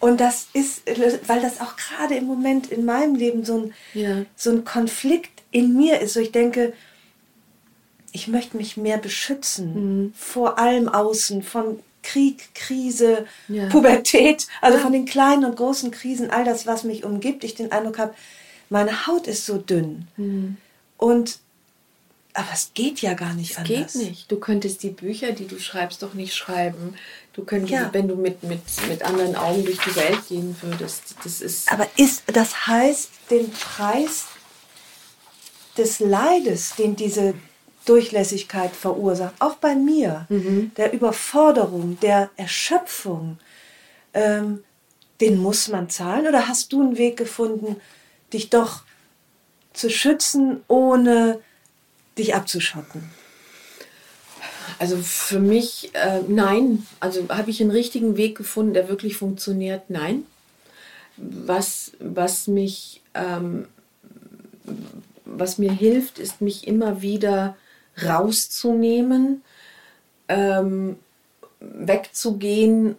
Und das ist, weil das auch gerade im Moment in meinem Leben so ein, ja. so ein Konflikt in mir ist. So ich denke, ich möchte mich mehr beschützen mhm. vor allem außen, von Krieg, Krise, ja. Pubertät, also von den kleinen und großen Krisen, all das, was mich umgibt. Ich den Eindruck habe, meine Haut ist so dünn. Mhm. Und aber es geht ja gar nicht es anders. geht nicht. Du könntest die Bücher, die du schreibst, doch nicht schreiben. Du könntest, ja. wenn du mit, mit, mit anderen Augen durch die Welt gehen würdest. Das ist. Aber ist, das heißt, den Preis des Leides, den diese Durchlässigkeit verursacht, auch bei mir, mhm. der Überforderung, der Erschöpfung, ähm, den muss man zahlen? Oder hast du einen Weg gefunden, dich doch zu schützen, ohne dich abzuschotten? Also für mich, äh, nein. Also habe ich einen richtigen Weg gefunden, der wirklich funktioniert? Nein. Was, was mich, ähm, was mir hilft, ist mich immer wieder rauszunehmen, ähm, wegzugehen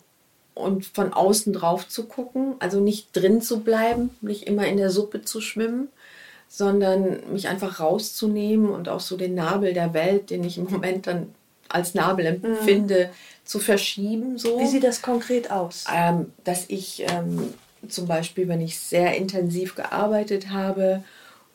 und von außen drauf zu gucken, also nicht drin zu bleiben, nicht immer in der Suppe zu schwimmen, sondern mich einfach rauszunehmen und auch so den Nabel der Welt, den ich im Moment dann als Nabel empfinde, mhm. zu verschieben. So. Wie sieht das konkret aus? Ähm, dass ich ähm, zum Beispiel, wenn ich sehr intensiv gearbeitet habe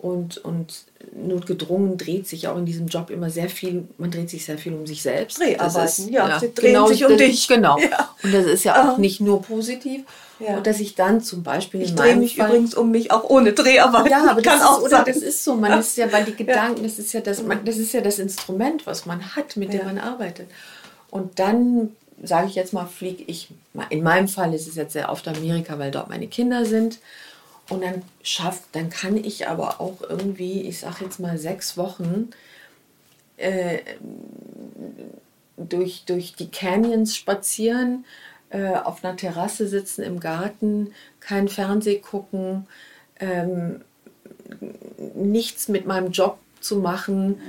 und, und notgedrungen dreht sich auch in diesem Job immer sehr viel, man dreht sich sehr viel um sich selbst. Dreharbeiten, ist, ja, ja, sie drehen genau, sich um dich. Genau. Ja. Und das ist ja auch nicht nur positiv. Ja. Und dass ich dann zum Beispiel ich drehe mich Fall, übrigens um mich auch ohne Dreharbeit. Ja, aber das, ist, oder das ist so. Man ist ja, weil die Gedanken, das ist ja das, man, das ist ja das Instrument, was man hat, mit dem man arbeitet. Und dann sage ich jetzt mal, fliege ich. In meinem Fall ist es jetzt sehr oft Amerika, weil dort meine Kinder sind. Und dann schafft, dann kann ich aber auch irgendwie, ich sage jetzt mal sechs Wochen, äh, durch, durch die Canyons spazieren, äh, auf einer Terrasse sitzen im Garten, kein Fernseh gucken, ähm, nichts mit meinem Job zu machen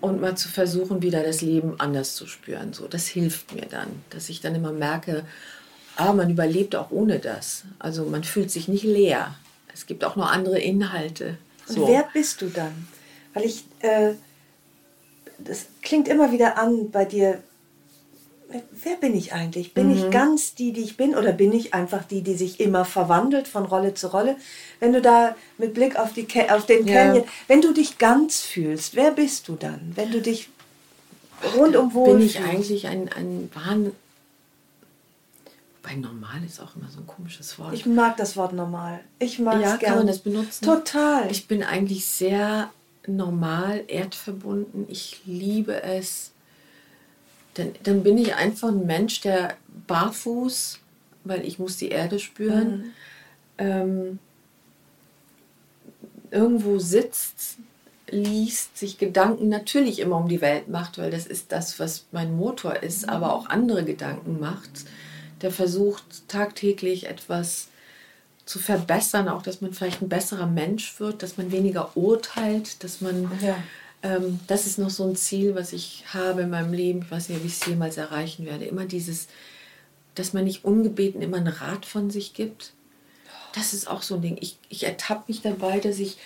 und mal zu versuchen, wieder das Leben anders zu spüren. So, das hilft mir dann, dass ich dann immer merke, ah, man überlebt auch ohne das. Also man fühlt sich nicht leer. Es gibt auch noch andere Inhalte. So. Und wer bist du dann? Weil ich, äh, das klingt immer wieder an bei dir. Wer bin ich eigentlich? Bin mhm. ich ganz die, die ich bin, oder bin ich einfach die, die sich immer verwandelt von Rolle zu Rolle? Wenn du da mit Blick auf, die, auf den ja. Canyon, wenn du dich ganz fühlst, wer bist du dann? Wenn du dich rundum wohl Bin ich eigentlich ein, ein Wobei normal ist auch immer so ein komisches Wort. Ich mag das Wort normal. Ich mag ja, es gerne. kann man das benutzen? Total. Ich bin eigentlich sehr normal, erdverbunden. Ich liebe es. Dann, dann bin ich einfach ein Mensch, der barfuß, weil ich muss die Erde spüren, mhm. ähm, irgendwo sitzt, liest, sich Gedanken natürlich immer um die Welt macht, weil das ist das, was mein Motor ist, mhm. aber auch andere Gedanken macht der versucht tagtäglich etwas zu verbessern, auch dass man vielleicht ein besserer Mensch wird, dass man weniger urteilt, dass man, ja. ähm, das ist noch so ein Ziel, was ich habe in meinem Leben, ich weiß nicht, ob ich es jemals erreichen werde, immer dieses, dass man nicht ungebeten immer einen Rat von sich gibt. Das ist auch so ein Ding. Ich, ich ertappe mich dabei, dass ich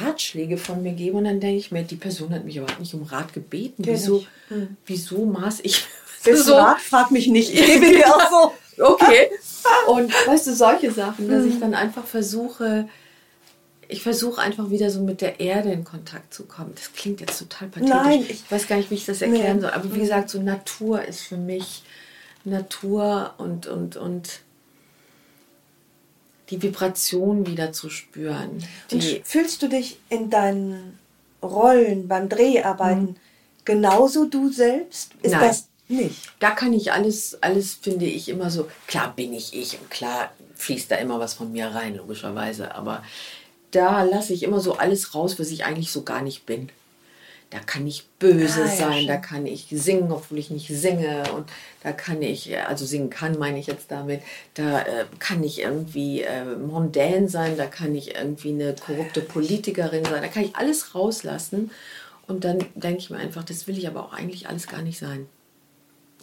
Ratschläge von mir gebe und dann denke ich mir, die Person hat mich überhaupt nicht um Rat gebeten. Wieso, hm. wieso maß ich so. Rat, frag mich nicht. Ich gebe dir auch so. Okay. Und weißt du, solche Sachen, dass ich mhm. dann einfach versuche, ich versuche einfach wieder so mit der Erde in Kontakt zu kommen. Das klingt jetzt total pathetisch. Nein, ich, ich weiß gar nicht, wie ich das erklären nee. soll. Aber wie mhm. gesagt, so Natur ist für mich Natur und, und, und die Vibration wieder zu spüren. Und fühlst du dich in deinen Rollen beim Dreharbeiten mhm. genauso du selbst? Ist Nein. das nicht? Da kann ich alles, alles finde ich immer so, klar bin ich ich und klar fließt da immer was von mir rein, logischerweise, aber da lasse ich immer so alles raus, was ich eigentlich so gar nicht bin. Da kann ich böse ah, ja, sein, da kann ich singen, obwohl ich nicht singe. Und da kann ich, also singen kann, meine ich jetzt damit, da äh, kann ich irgendwie äh, mondän sein, da kann ich irgendwie eine korrupte Politikerin sein, da kann ich alles rauslassen. Und dann denke ich mir einfach, das will ich aber auch eigentlich alles gar nicht sein.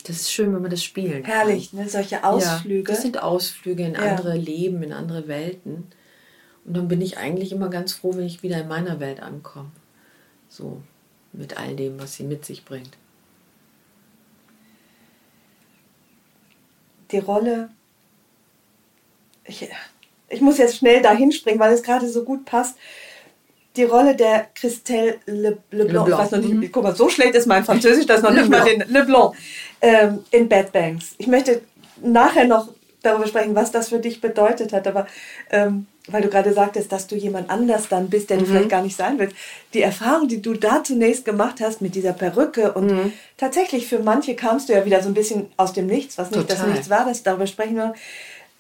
Das ist schön, wenn man das spielen kann. Herrlich, ne? solche Ausflüge. Ja, das sind Ausflüge in ja. andere Leben, in andere Welten. Und dann bin ich eigentlich immer ganz froh, wenn ich wieder in meiner Welt ankomme. So, mit all dem, was sie mit sich bringt. Die Rolle, ich, ich muss jetzt schnell dahin springen, weil es gerade so gut passt. Die Rolle der Christelle Le, Le, Blanc, ich weiß noch nicht, mhm. guck mal, so schlecht ist mein Französisch, dass noch nicht mal den Le Blanc ähm, in Bad Banks. Ich möchte nachher noch darüber sprechen, was das für dich bedeutet hat, aber ähm, weil du gerade sagtest, dass du jemand anders dann bist, der mhm. du vielleicht gar nicht sein willst. Die Erfahrung, die du da zunächst gemacht hast mit dieser Perücke und mhm. tatsächlich für manche kamst du ja wieder so ein bisschen aus dem Nichts, was nicht Total. das Nichts war, das darüber sprechen wir.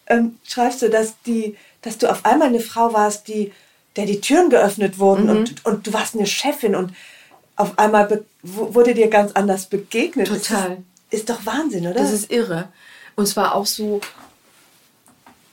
Ähm, schreibst du, dass die, dass du auf einmal eine Frau warst, die, der die Türen geöffnet wurden mhm. und, und du warst eine Chefin und auf einmal wurde dir ganz anders begegnet. Total. Ist, ist doch Wahnsinn, oder? Das ist irre. Und zwar auch so,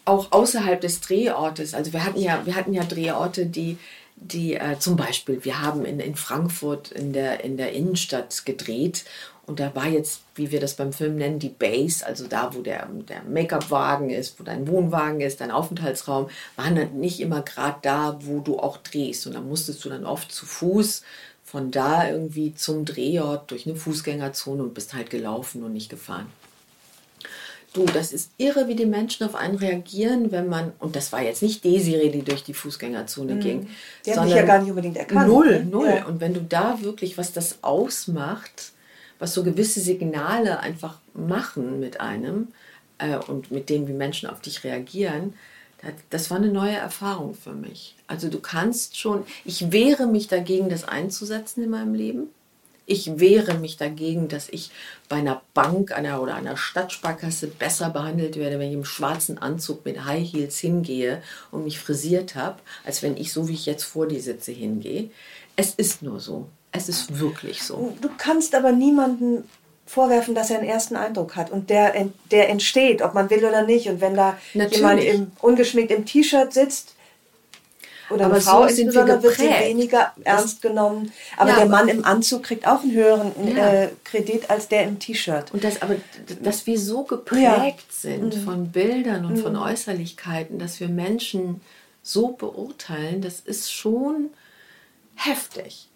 auch außerhalb des Drehortes. Also wir hatten ja, wir hatten ja Drehorte, die, die äh, zum Beispiel, wir haben in, in Frankfurt in der, in der Innenstadt gedreht und da war jetzt, wie wir das beim Film nennen, die Base, also da, wo der, der Make-up-Wagen ist, wo dein Wohnwagen ist, dein Aufenthaltsraum, waren dann nicht immer gerade da, wo du auch drehst. Und da musstest du dann oft zu Fuß von da irgendwie zum Drehort durch eine Fußgängerzone und bist halt gelaufen und nicht gefahren. Du, das ist irre, wie die Menschen auf einen reagieren, wenn man, und das war jetzt nicht Desiree, die durch die Fußgängerzone mhm. ging. Die haben dich ja gar nicht unbedingt erkannt. Null, ne? null. Ja. Und wenn du da wirklich, was das ausmacht, was so gewisse Signale einfach machen mit einem äh, und mit denen, wie Menschen auf dich reagieren, das war eine neue Erfahrung für mich. Also du kannst schon, ich wehre mich dagegen, das einzusetzen in meinem Leben ich wehre mich dagegen, dass ich bei einer Bank einer, oder einer Stadtsparkasse besser behandelt werde, wenn ich im schwarzen Anzug mit High Heels hingehe und mich frisiert habe, als wenn ich so wie ich jetzt vor dir sitze hingehe. Es ist nur so. Es ist wirklich so. Du kannst aber niemanden vorwerfen, dass er einen ersten Eindruck hat und der, der entsteht, ob man will oder nicht. Und wenn da Natürlich. jemand im, ungeschminkt im T-Shirt sitzt, oder aber eine Frau so sind wir wird sie weniger ernst genommen. Aber ja, der Mann im Anzug kriegt auch einen höheren ja. äh, Kredit als der im T-Shirt. Und das aber, dass wir so geprägt ja. sind mhm. von Bildern und mhm. von Äußerlichkeiten, dass wir Menschen so beurteilen, das ist schon heftig.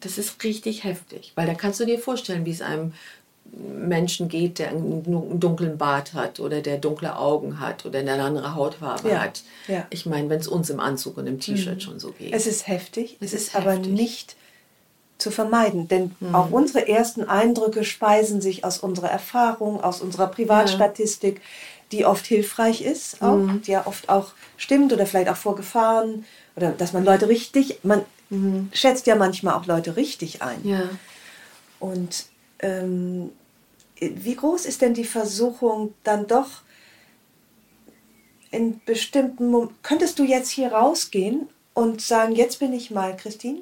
Das ist richtig heftig, weil da kannst du dir vorstellen, wie es einem Menschen geht, der einen dunklen Bart hat oder der dunkle Augen hat oder eine andere Hautfarbe ja, hat. Ja. Ich meine, wenn es uns im Anzug und im T-Shirt mhm. schon so geht. Es ist heftig, es, ist, ist aber nicht zu vermeiden, denn mhm. auch unsere ersten Eindrücke speisen sich aus unserer Erfahrung, aus unserer Privatstatistik, ja. die oft hilfreich ist, auch, mhm. die ja oft auch stimmt oder vielleicht auch vor Gefahren oder dass man Leute richtig, man mhm. schätzt ja manchmal auch Leute richtig ein. Ja. Und ähm, wie groß ist denn die Versuchung dann doch in bestimmten Momenten, könntest du jetzt hier rausgehen und sagen, jetzt bin ich mal Christine?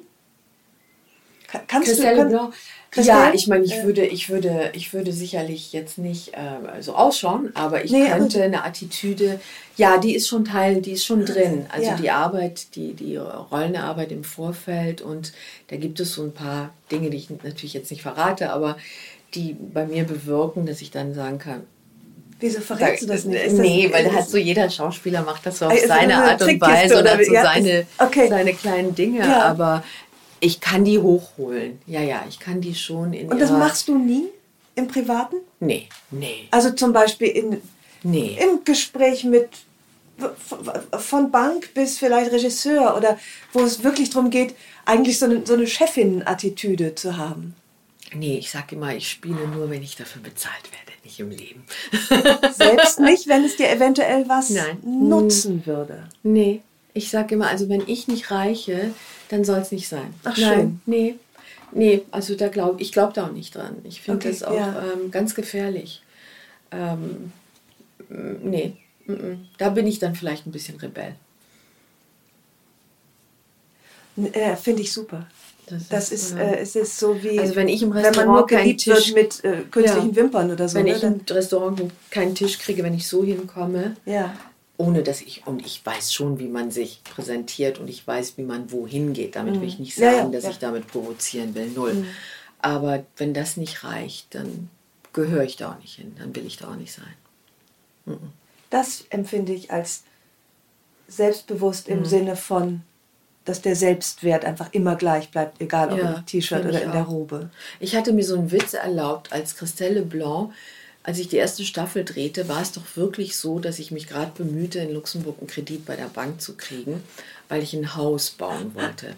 Kannst Christelle du, kann, Christelle? Ja, ich meine, ich äh, würde, ich würde, ich würde sicherlich jetzt nicht äh, so ausschauen, aber ich nee, könnte eine Attitüde, ja, die ist schon Teil, die ist schon drin. Also ja. die Arbeit, die, die Rollenarbeit im Vorfeld und da gibt es so ein paar Dinge, die ich natürlich jetzt nicht verrate, aber die bei mir bewirken, dass ich dann sagen kann, Wieso verrätst du das nicht? Ist nee, das, weil da hat so jeder Schauspieler macht das so auf seine Art und Weise oder, oder so ja, seine, okay. seine kleinen Dinge. Ja. Aber ich kann die hochholen. Ja, ja, ich kann die schon in. Und das machst du nie im Privaten? Nee, nee. Also zum Beispiel in, nee. im Gespräch mit von Bank bis vielleicht Regisseur oder wo es wirklich darum geht, eigentlich so eine, so eine Chefin-Attitüde zu haben. Nee, ich sage immer, ich spiele nur, wenn ich dafür bezahlt werde, nicht im Leben. Selbst nicht, wenn es dir eventuell was Nein. nutzen würde. Nee, ich sage immer, also wenn ich nicht reiche, dann soll es nicht sein. Ach, Nein, schön. nee. Nee, also da glaube ich glaube da auch nicht dran. Ich finde Okay, das auch ja. ähm, ganz gefährlich. Ähm, m- nee, mm, mm. da bin ich dann vielleicht ein bisschen Rebell. Äh, Finde ich super. Das Das ist, äh, es ist so wie, Also wenn ich im wenn man nur Restaurant geliebt wird Tisch- mit äh, künstlichen Ja. Wimpern oder so. wenn ne? ich im Restaurant keinen Tisch kriege, wenn ich so hinkomme, ja. Ohne dass ich, und ich weiß schon, wie man sich präsentiert und ich weiß, wie man wohin geht. Damit will ich nicht Mhm. Ja, sagen, ja, dass ja. ich damit provozieren will, null. Aber wenn das nicht reicht, dann gehöre ich da auch nicht hin, dann will ich da auch nicht sein. Das empfinde ich als selbstbewusst Mhm. im Sinne von, dass der Selbstwert einfach immer gleich bleibt, egal ob Ja, im T-Shirt oder in der auch. Robe. Ich hatte mir so einen Witz erlaubt, als Christelle Blanc, als ich die erste Staffel drehte, war es doch wirklich so, dass ich mich gerade bemühte, in Luxemburg einen Kredit bei der Bank zu kriegen, weil ich ein Haus bauen wollte.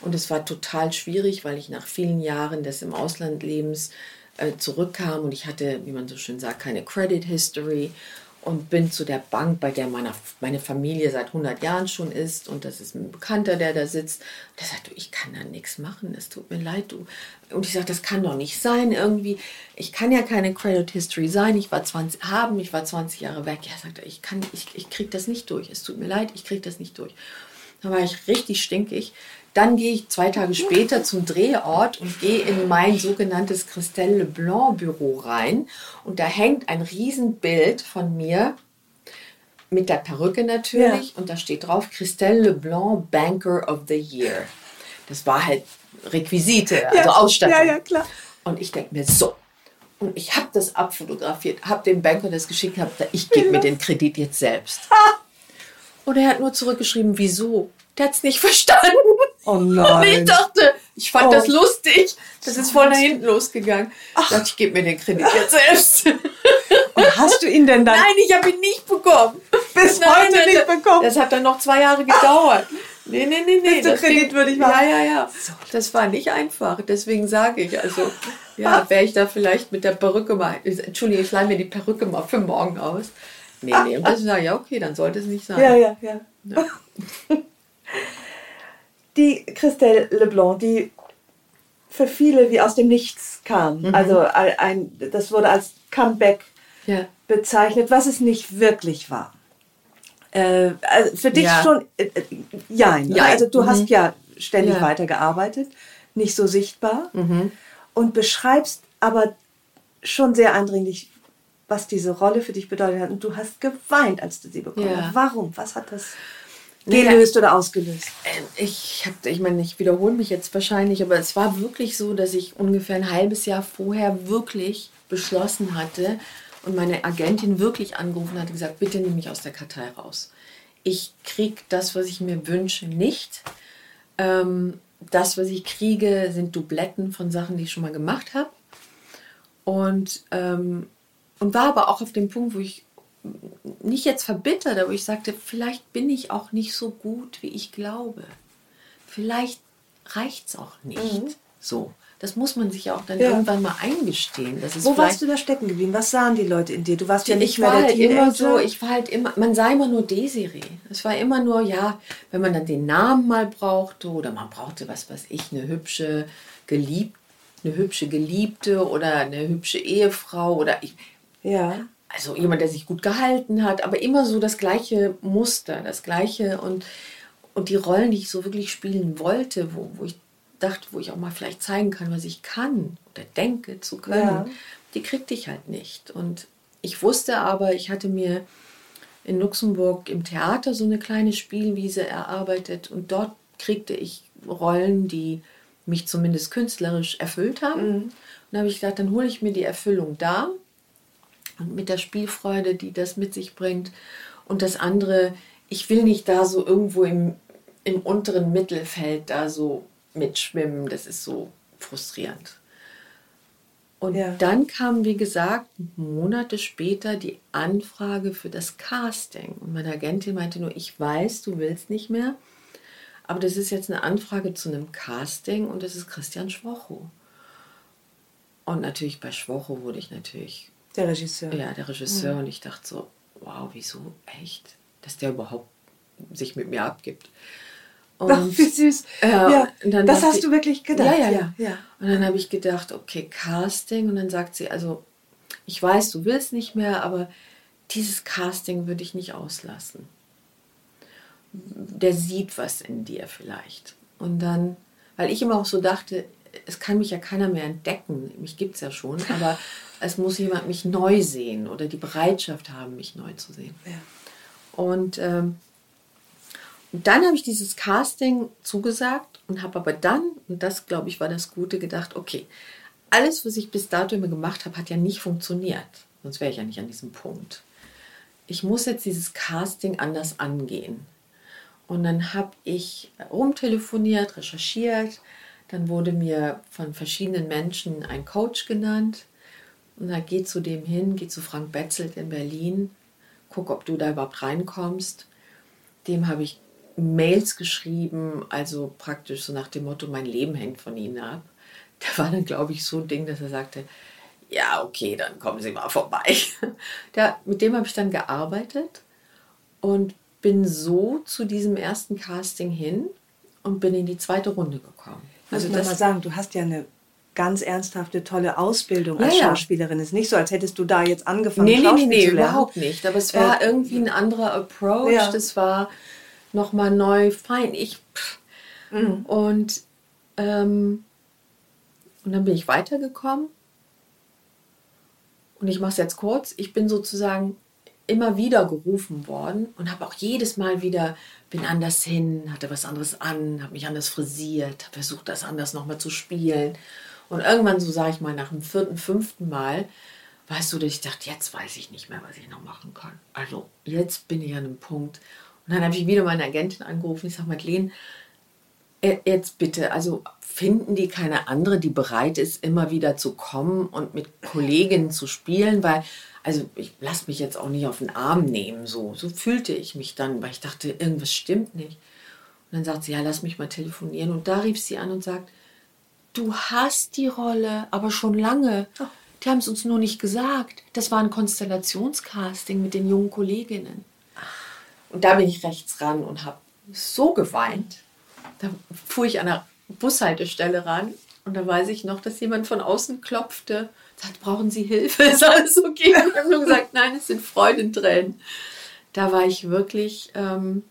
Und es war total schwierig, weil ich nach vielen Jahren des im Auslandlebens äh, zurückkam und ich hatte, wie man so schön sagt, keine Credit History und bin zu der Bank, bei der meine, meine Familie seit 100 Jahren schon ist und das ist ein Bekannter, der da sitzt. Und der sagt, du, ich kann da nichts machen, es tut mir leid, du. Und ich sage, das kann doch nicht sein irgendwie. Ich kann ja keine Credit History sein, ich war 20, haben, ich war 20 Jahre weg. Ja, sagt er, ich kann, ich, ich krieg das nicht durch, es tut mir leid, ich krieg das nicht durch. Da war ich richtig stinkig. Dann gehe ich zwei Tage später zum Drehort und gehe in mein sogenanntes Christelle Leblanc Büro rein. Und da hängt ein Riesenbild von mir mit der Perücke natürlich. Und da steht drauf Christelle Leblanc Banker of the Year. Das war halt Requisite, also Ausstattung. Ja, ja, klar. Und ich denke mir so. Und ich habe das abfotografiert, habe dem Banker das geschickt, habe ich gebe mir den Kredit jetzt selbst. Und er hat nur zurückgeschrieben, wieso? Der hat es nicht verstanden. Oh Und ich nein. dachte, ich fand Oh. das lustig. Das ist voll nach hinten losgegangen. Ich dachte, ich gebe mir den Kredit jetzt selbst. Und hast du ihn denn dann Nein, ich habe ihn nicht bekommen. bis Nein, heute nein, nicht das- bekommen? Das hat dann noch zwei Jahre gedauert. Nee, nee, nee, nee. Bis du das Kredit ging- würdig Ja, warst. ja, ja. Das war nicht einfach. Deswegen sage ich, also, ja, wäre ich da vielleicht mit der Perücke mal, Entschuldigung, ich leihe mir die Perücke mal für morgen aus. Nee, nee. Und das sage ja, okay, dann sollte es nicht sein. Ja, ja, ja. Die Christelle Leblanc, die für viele wie aus dem Nichts kam. Mhm. Also ein, das wurde als Comeback Ja. bezeichnet, was es nicht wirklich war. Äh, also für dich Ja. schon, äh, äh, jein. Jein. Also du Mhm. hast ja ständig Ja. weitergearbeitet, nicht so sichtbar Mhm. und beschreibst aber schon sehr eindringlich, was diese Rolle für dich bedeutet hat. Und du hast geweint, als du sie bekommen Ja. hast. Warum? Was hat das Gelöst oder ausgelöst? Ähm, Ich habe, ich meine, ich wiederhole mich jetzt wahrscheinlich, aber es war wirklich so, dass ich ungefähr ein halbes Jahr vorher wirklich beschlossen hatte und meine Agentin wirklich angerufen hat und gesagt, bitte nimm mich aus der Kartei raus. Ich kriege das, was ich mir wünsche, nicht. Ähm, das, was ich kriege, sind Dubletten von Sachen, die ich schon mal gemacht habe. Und, ähm, und war aber auch auf dem Punkt, wo ich nicht jetzt verbittert, aber ich sagte, vielleicht bin ich auch nicht so gut, wie ich glaube. Vielleicht reicht es auch nicht. So. Das muss man sich ja auch dann Mhm. Ja. irgendwann mal eingestehen. Das ist Wo warst du da stecken geblieben? Was sahen die Leute in dir? Du warst ja nicht ich mehr war der halt immer so, ich war halt immer, man sah immer nur Desiree. Es war immer nur, ja, wenn man dann den Namen mal brauchte oder man brauchte, was weiß ich, eine hübsche Geliebte, eine hübsche Geliebte oder eine hübsche Ehefrau oder ich, ja. Also jemand, der sich gut gehalten hat, aber immer so das gleiche Muster, das gleiche und, und die Rollen, die ich so wirklich spielen wollte, wo, wo ich dachte, wo ich auch mal vielleicht zeigen kann, was ich kann oder denke zu können, Ja. die kriegte ich halt nicht. Und ich wusste aber, ich hatte mir in Luxemburg im Theater so eine kleine Spielwiese erarbeitet und dort kriegte ich Rollen, die mich zumindest künstlerisch erfüllt haben. Und da habe ich gedacht, dann hole ich mir die Erfüllung da und mit der Spielfreude, die das mit sich bringt. Und das andere, ich will nicht da so irgendwo im, im unteren Mittelfeld da so mitschwimmen. Das ist so frustrierend. Und Ja. dann kam, wie gesagt, Monate später die Anfrage für das Casting. Und meine Agentin meinte nur, ich weiß, du willst nicht mehr, aber das ist jetzt eine Anfrage zu einem Casting und das ist Christian Schwocho. Und natürlich bei Schwocho wurde ich natürlich. Der Regisseur. Ja, der Regisseur. Mhm. Und ich dachte so, wow, wieso echt? Dass der überhaupt sich mit mir abgibt. Und, Ach, wie süß. Äh, ja, das hast ich, du wirklich gedacht. Ja, ja, ja. ja. Und dann habe ich gedacht, okay, Casting. Und dann sagt sie, also, ich weiß, du willst nicht mehr, aber dieses Casting würde ich nicht auslassen. Der sieht was in dir vielleicht. Und dann, weil ich immer auch so dachte, es kann mich ja keiner mehr entdecken. Mich gibt es ja schon, aber es muss jemand mich neu sehen oder die Bereitschaft haben, mich neu zu sehen. Ja. Und ähm, dann habe ich dieses Casting zugesagt und habe aber dann, und das glaube ich war das Gute, gedacht, okay, alles, was ich bis dato immer gemacht habe, hat ja nicht funktioniert. Sonst wäre ich ja nicht an diesem Punkt. Ich muss jetzt dieses Casting anders angehen. Und dann habe ich rumtelefoniert, recherchiert. Dann wurde mir von verschiedenen Menschen ein Coach genannt. Und dann geh zu dem hin, geh zu Frank Betzelt in Berlin, guck, ob du da überhaupt reinkommst. Dem habe ich Mails geschrieben, also praktisch so nach dem Motto, mein Leben hängt von Ihnen ab. Da war dann, glaube ich, so ein Ding, dass er sagte, ja, okay, dann kommen Sie mal vorbei. Da, mit dem habe ich dann gearbeitet und bin so zu diesem ersten Casting hin und bin in die zweite Runde gekommen. Also muss man mal sagen, du hast ja eine ganz ernsthafte, tolle Ausbildung als ja, Schauspielerin. Es ist nicht so, als hättest du da jetzt angefangen, nee, Schauspiel nee, nee, nee, überhaupt nicht. Aber es war äh, irgendwie ein anderer Approach. Ja. Das war nochmal neu, fein. Ich, mhm. und, ähm, und dann bin ich weitergekommen. Und ich mache es jetzt kurz. Ich bin sozusagen immer wieder gerufen worden und habe auch jedes Mal wieder, bin anders hin, hatte was anderes an, habe mich anders frisiert, habe versucht, das anders nochmal zu spielen. Und irgendwann, so sage ich mal, nach dem vierten, fünften Mal, weißt du, dass ich dachte, jetzt weiß ich nicht mehr, was ich noch machen kann. Also jetzt bin ich an einem Punkt, und dann habe ich wieder meine Agentin angerufen. Ich sage, Madeleine, äh, jetzt bitte, also finden die keine andere, die bereit ist, immer wieder zu kommen und mit Kolleginnen zu spielen, weil, also ich lasse mich jetzt auch nicht auf den Arm nehmen, so. So fühlte ich mich dann, weil ich dachte, irgendwas stimmt nicht. Und dann sagt sie, ja, lass mich mal telefonieren. Und da rief sie an und sagt, du hast die Rolle, aber schon lange. Die haben es uns nur nicht gesagt. Das war ein Konstellationscasting mit den jungen Kolleginnen. Und da bin ich rechts ran und habe so geweint. Da fuhr ich an der Bushaltestelle ran und da weiß ich noch, dass jemand von außen klopfte, sagt, brauchen Sie Hilfe? Ist alles okay? Und ich habe nur gesagt, nein, es sind Freudentränen. Da war ich wirklich, ähm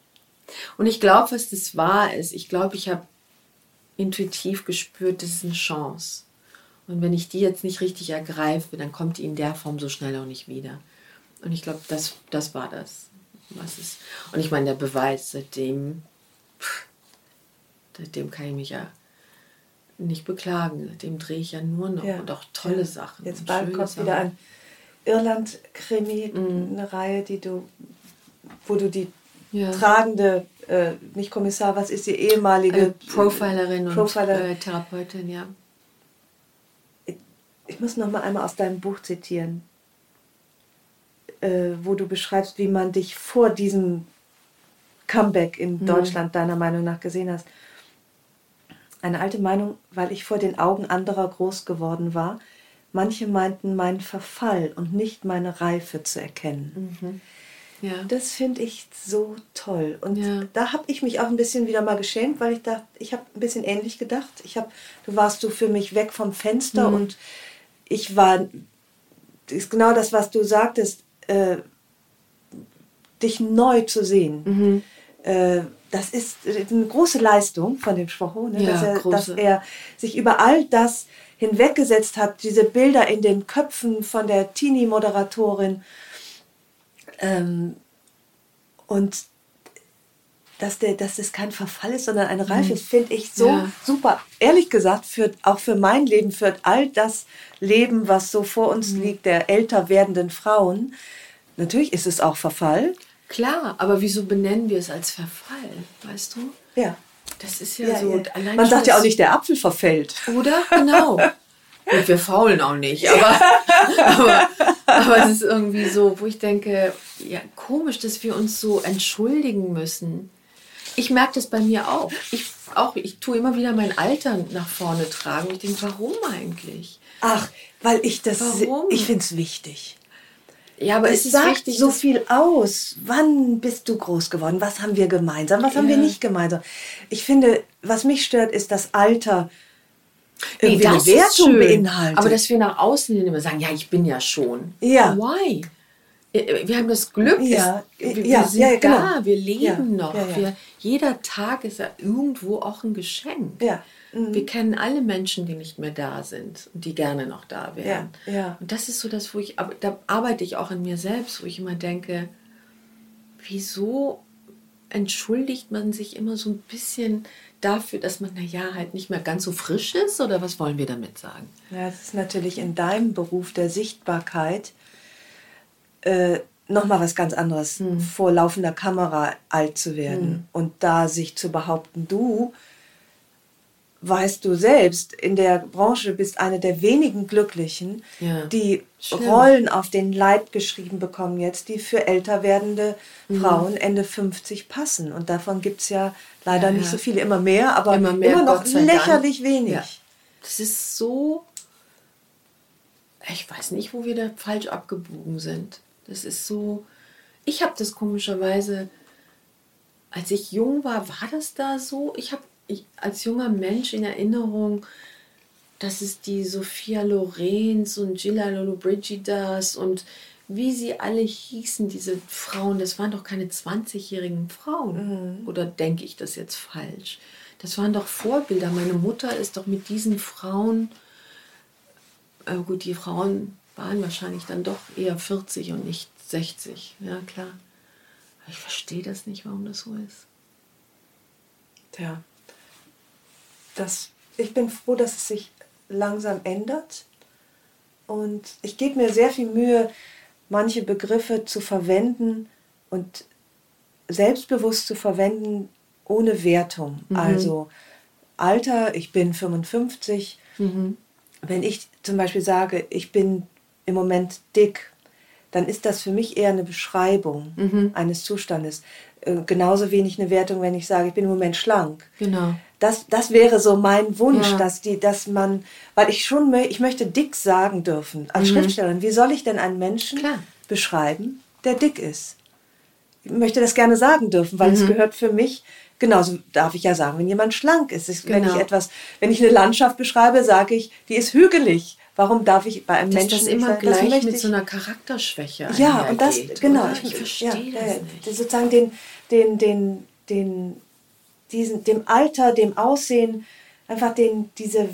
und ich glaube, was das war, ist, ich glaube, ich habe intuitiv gespürt, das ist eine Chance. Und wenn ich die jetzt nicht richtig ergreife, dann kommt die in der Form so schnell auch nicht wieder. Und ich glaube, das, das war das was ist. Und ich meine, der Beweis, seitdem, pff, seitdem kann ich mich ja nicht beklagen. Seitdem drehe ich ja nur noch ja. und auch tolle ja. Sachen. Jetzt bald kommt Sachen. wieder ein Irland-Krimi, mhm. eine Reihe, die du, wo du die ja. tragende, äh, nicht Kommissar, was ist die ehemalige äh, Profilerin Profiler. und äh, Therapeutin, ja. Ich, ich muss noch mal einmal aus deinem Buch zitieren äh, wo du beschreibst, wie man dich vor diesem Comeback in mhm. Deutschland deiner Meinung nach gesehen hast. Eine alte Meinung, weil ich vor den Augen anderer groß geworden war. Manche meinten meinen Verfall und nicht meine Reife zu erkennen. Mhm. Ja. Das finde ich so toll. Und ja. da habe ich mich auch ein bisschen wieder mal geschämt, weil ich dachte, ich habe ein bisschen ähnlich gedacht. Ich hab, du warst so für mich weg vom Fenster mhm. und ich war, das ist genau das, was du sagtest, äh, dich neu zu sehen. Mhm. Äh, das ist eine große Leistung von dem Schwocho, ne? ja, dass, er, dass, er, sich über all das hinweggesetzt hat, diese Bilder in den Köpfen von der Teenie-Moderatorin. Ähm, und dass, der, dass das kein Verfall ist, sondern eine Reife mhm. finde ich so ja. super. Ehrlich gesagt, für, auch für mein Leben, für all das Leben, was so vor uns mhm. liegt, der älter werdenden Frauen. Natürlich ist es auch Verfall. Klar, aber wieso benennen wir es als Verfall, weißt du? Ja. Das ist ja, ja so. Ja. Man sagt ja auch nicht, der Apfel verfällt. Oder? Genau. Und wir faulen auch nicht. Aber, aber, aber es ist irgendwie so, wo ich denke, ja, komisch, dass wir uns so entschuldigen müssen ich merke das bei mir auch. Ich, auch. ich tue immer wieder mein Alter nach vorne tragen. Ich denke, warum eigentlich? Ach, weil ich das, Warum? ich finde es wichtig. Ja, aber es sagt wichtig, so viel aus. Wann bist du groß geworden? Was haben wir gemeinsam? Was haben wir nicht gemeinsam? Ich finde, was mich stört, ist das Alter Nee, irgendwie eine das ist Wertung schön. beinhaltet. Aber dass wir nach außen hin immer sagen, ja, ich bin ja schon. Ja. Why? Äh, Wir haben das Glück, Ja, es, wir, ja, wir sind ja, genau. da, wir leben noch. Wir, jeder Tag ist ja irgendwo auch ein Geschenk. Ja, mhm. Wir kennen alle Menschen, die nicht mehr da sind und die gerne noch da wären. Und das ist so das, wo ich, aber da arbeite ich auch an mir selbst, wo ich immer denke, wieso entschuldigt man sich immer so ein bisschen dafür, dass man, naja, halt nicht mehr ganz so frisch ist? Oder was wollen wir damit sagen? Ja, das ist natürlich in deinem Beruf der Sichtbarkeit äh, nochmal was ganz anderes, Hm. vor laufender Kamera alt zu werden und da sich zu behaupten, du weißt du selbst, in der Branche bist eine der wenigen Glücklichen, Ja, die stimmt. Rollen auf den Leib geschrieben bekommen jetzt, die für älter werdende Mhm. Frauen Ende 50 passen. Und davon gibt es ja leider Ja, nicht so viele, immer mehr, aber Immer immer, mehr, noch Gott sei Dank. lächerlich wenig. Ja. Das ist so. Ich weiß nicht, wo wir da falsch abgebogen sind. Das ist so. Ich habe das komischerweise, als ich jung war, war das da so? Ich habe ich, als junger Mensch in Erinnerung, dass es die Sophia Lorenz und Gilla Lollobrigidas und wie sie alle hießen, diese Frauen, das waren doch keine 20-jährigen Frauen. Oder denke ich das jetzt falsch? Das waren doch Vorbilder. Meine Mutter ist doch mit diesen Frauen, äh, gut, die Frauen waren wahrscheinlich dann doch eher 40 und nicht 60. Ja, klar. Aber ich verstehe das nicht, warum das so ist. Tja, das, ich bin froh, dass es sich langsam ändert. Und ich gebe mir sehr viel Mühe, manche Begriffe zu verwenden und selbstbewusst zu verwenden, ohne Wertung. Also Alter, ich bin 55. Wenn ich zum Beispiel sage, ich bin im Moment dick, dann ist das für mich eher eine Beschreibung eines Zustandes. Äh, genauso wenig eine Wertung, wenn ich sage, ich bin im Moment schlank. Genau. Das, das wäre so mein Wunsch, Ja. dass die, dass man, weil ich schon, ich möchte dick sagen dürfen als Schriftstellerin. Wie soll ich denn einen Menschen Mhm. Klar. beschreiben, der dick ist? Ich möchte das gerne sagen dürfen, weil Mhm. es gehört für mich. Genauso darf ich ja sagen, wenn jemand schlank ist. Ich, Wenn Genau. ich etwas, wenn ich eine Landschaft beschreibe, sage ich, die ist hügelig. Warum darf ich bei einem Dass Menschen das immer sagen, das gleich möchte mit ich- so einer Charakterschwäche ja, und das, einhergeht, genau. oder? Ich, verstehe ja, das nicht. Das Sozusagen den, den, den, den, diesen, dem Alter, dem Aussehen, einfach den, diese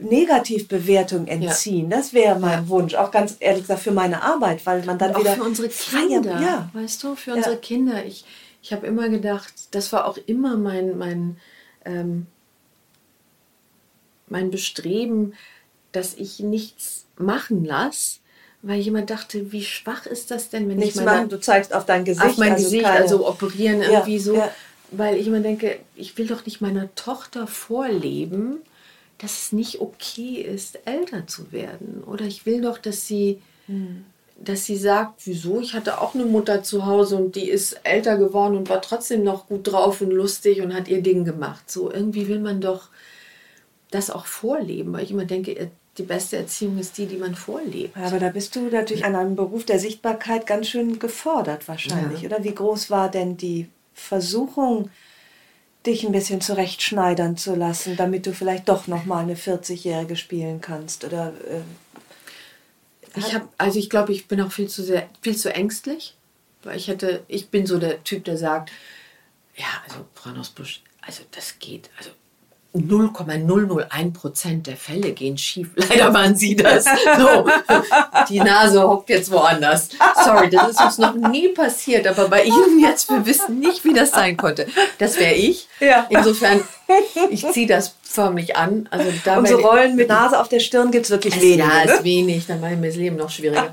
Negativbewertung entziehen. Das wäre mein Wunsch. Auch ganz ehrlich gesagt für meine Arbeit, weil man dann auch wieder. für unsere Kinder, Ja. weißt du, für Ja. unsere Kinder. Ich, ich habe immer gedacht, das war auch immer mein, mein, ähm, mein Bestreben, dass ich nichts machen lasse, weil immer dachte, wie schwach ist das denn, wenn Nichts ich meiner, machen, du zeigst auf dein Gesicht. auf mein also Gesicht, keine- also operieren Ja, irgendwie so, ja. Weil ich immer denke, ich will doch nicht meiner Tochter vorleben, dass es nicht okay ist, älter zu werden. Oder ich will doch, dass sie, Hm. dass sie sagt, wieso? Ich hatte auch eine Mutter zu Hause und die ist älter geworden und war trotzdem noch gut drauf und lustig und hat ihr Ding gemacht. So irgendwie will man doch das auch vorleben, weil ich immer denke, die beste Erziehung ist die, die man vorlebt. Aber da bist du natürlich an einem Beruf der Sichtbarkeit ganz schön gefordert wahrscheinlich, Ja. oder? Wie groß war denn die Versuchung, dich ein bisschen zurechtschneidern zu lassen, damit du vielleicht doch noch mal eine 40-Jährige spielen kannst? Oder äh, Ich habe, also ich glaube, ich bin auch viel zu sehr, viel zu ängstlich, weil ich hätte, ich bin so der Typ, der sagt, ja, also Frau Nussbusch, also das geht, also 0,001 Prozent der Fälle gehen schief. Leider waren Sie das. So, die Nase hockt jetzt woanders. Sorry, das ist uns noch nie passiert, aber bei Ihnen jetzt, wir wissen nicht, wie das sein konnte. Das wäre ich. Ja. Insofern, ich ziehe das förmlich an. Also da und so Rollen mit Nase auf der Stirn gibt es wirklich es, wenige. Ja, ne? ist wenig, dann mache ich mir das Leben noch schwieriger.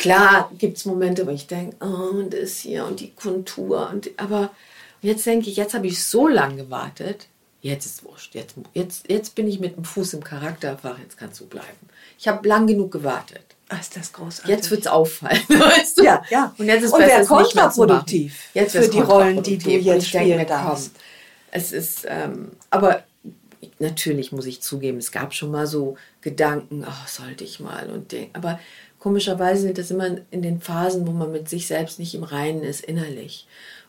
Klar gibt es Momente, wo ich denke, oh, und das hier und die Kontur. Und, aber jetzt denke ich, jetzt habe ich so lange gewartet, jetzt ist wurscht. Jetzt, jetzt, jetzt bin ich mit dem Fuß im Charakterfach, jetzt kannst du bleiben. Ich habe lang genug gewartet. Ah, ist das großartig. Jetzt wird es auffallen, weißt du? Ja, ja. Und jetzt ist Und besser, wär es nicht mehr zu machen. kontraproduktiv Jetzt für die Rollen, die du. Und jetzt ich denke spielen darfst. Komm, es ist, ähm, aber natürlich muss ich zugeben, es gab schon mal so Gedanken, ach, sollte ich mal und den, aber komischerweise sind das immer in den Phasen, wo man mit sich selbst nicht im Reinen ist, innerlich.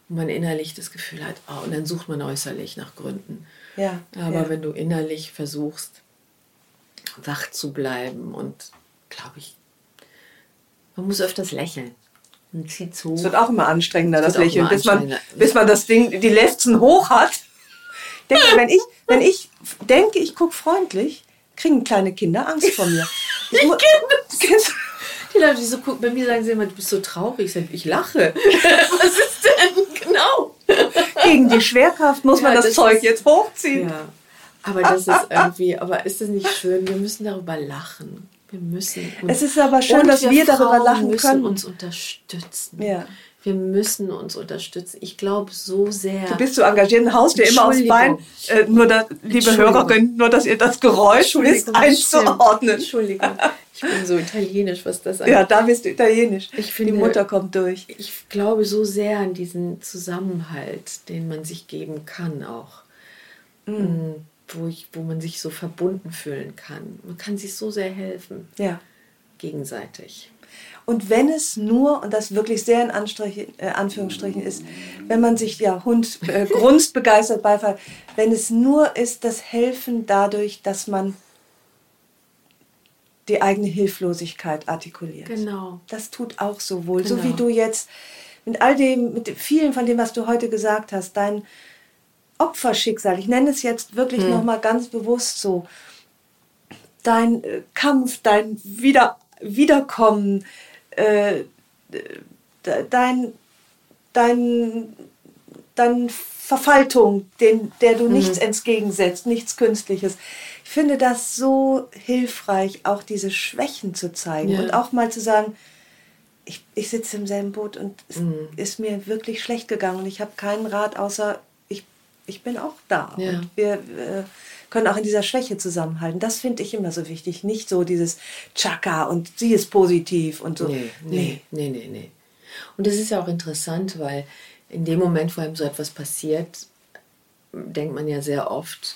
Wo man innerlich das Gefühl hat, oh, und dann sucht man äußerlich nach Gründen. Ja. Aber ja. wenn du innerlich versuchst, wach zu bleiben und, glaube ich, man muss öfters lächeln. Man zieht so. Es wird auch immer anstrengender, das auch Lächeln, bis man, bis man das Ding, die Lefzen hoch hat. Ich denke, wenn ich, wenn ich denke, ich gucke freundlich, kriegen kleine Kinder Angst vor mir. Ich Kennst- Die Leute, die so gucken, bei mir sagen sie immer, du bist so traurig. Ich, ich lache. Was ist. Gegen die Schwerkraft muss man Ja, das, das Zeug ist- jetzt hochziehen. Ja. Aber das ist irgendwie, aber ist das nicht schön? Wir müssen darüber lachen. Wir müssen. uns- Es ist aber schön, dass wir darüber Frauen lachen müssen können. uns unterstützen. Ja. Wir müssen uns unterstützen. Ich glaube so sehr. Du bist so engagiert und haust dir immer aufs Bein. Äh, nur, da, liebe. Hörerin, nur, dass ihr das Geräusch wisst einzuordnen. Entschuldigung. Ich bin so italienisch, was das angeht. Ja, da bist du italienisch. Ich finde- die Mutter kommt durch. ich glaube so sehr an diesen Zusammenhalt, den man sich geben kann auch. Mm, Wo, ich, wo man sich so verbunden fühlen kann. Man kann sich so sehr helfen, Ja. gegenseitig. Und wenn es nur, und das wirklich sehr in äh, Anführungsstrichen ist, wenn man sich, ja, Hund äh, grunzt, begeistert, Beifall, wenn es nur ist, das Helfen dadurch, dass man die eigene Hilflosigkeit artikuliert. Genau. Das tut auch so wohl. So Genau. wie du jetzt mit all dem, mit vielen von dem, was du heute gesagt hast, dein Opferschicksal, ich nenne es jetzt wirklich noch mal ganz bewusst so, dein äh, Kampf, dein Wieder Wiederkommen, äh, de- dein, dein, dein Verfaltung, den, der du nichts entgegensetzt, nichts Künstliches. Ich finde das so hilfreich, auch diese Schwächen zu zeigen Ja. und auch mal zu sagen, ich, ich sitze im selben Boot und es ist mir wirklich schlecht gegangen und ich habe keinen Rat, außer ich, ich bin auch da. Ja. Und wir äh, können auch in dieser Schwäche zusammenhalten. Das finde ich immer so wichtig. Nicht so dieses Chaka und sie ist positiv und so. Nee, nee, nee, nee, nee. Und das ist ja auch interessant, weil in dem Moment, wo einem so etwas passiert, denkt man ja sehr oft,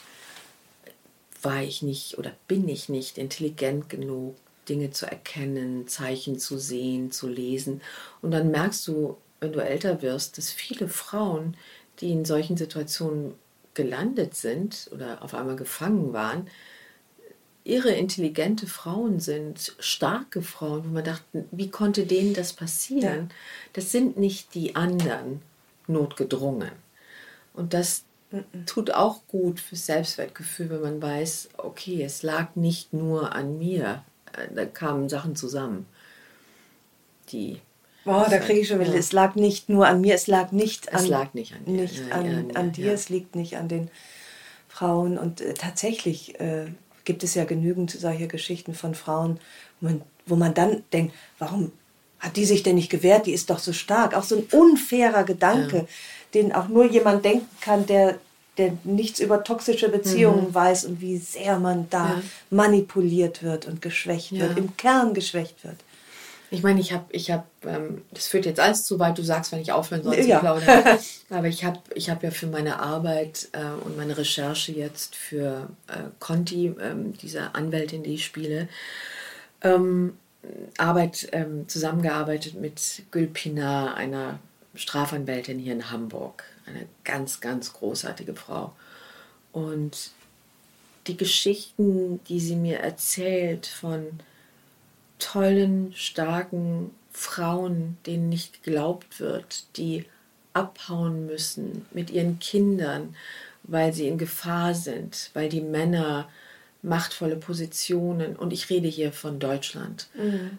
war ich nicht oder bin ich nicht intelligent genug, Dinge zu erkennen, Zeichen zu sehen, zu lesen. Und dann merkst du, wenn du älter wirst, dass viele Frauen, die in solchen Situationen gelandet sind oder auf einmal gefangen waren, irre intelligente Frauen sind, starke Frauen, wo man dachte, wie konnte denen das passieren? Das sind nicht die anderen notgedrungen. Und das tut auch gut fürs Selbstwertgefühl, wenn man weiß, okay, es lag nicht nur an mir. Äh, Da kamen Sachen zusammen, die Boah, da kriege ich schon wieder. Ja. Es lag nicht nur an mir, es lag nicht Es an, lag nicht an dir, Nicht ja, an, ja, an an dir, ja. es liegt nicht an den Frauen. Und äh, tatsächlich äh, gibt es ja genügend solche Geschichten von Frauen, wo man, wo man dann denkt, warum hat die sich denn nicht gewehrt? Die ist doch so stark. Auch so ein unfairer Gedanke, den auch nur jemand denken kann, der, der nichts über toxische Beziehungen weiß und wie sehr man da Mhm. Ja. manipuliert wird und geschwächt Ja. wird, im Kern geschwächt wird. Ich meine, ich habe, ich habe, ähm, das führt jetzt alles zu weit, du sagst, wenn ich aufhören soll zu Ja. plaudern. Aber ich habe ich hab ja für meine Arbeit äh, und meine Recherche jetzt für äh, Conti, ähm, diese Anwältin, die ich spiele, ähm, Arbeit ähm, zusammengearbeitet mit Gül Pinar, einer Strafanwältin hier in Hamburg. Eine ganz, ganz großartige Frau. Und die Geschichten, die sie mir erzählt von tollen, starken Frauen, denen nicht geglaubt wird, die abhauen müssen mit ihren Kindern, weil sie in Gefahr sind, weil die Männer machtvolle Positionen, und ich rede hier von Deutschland,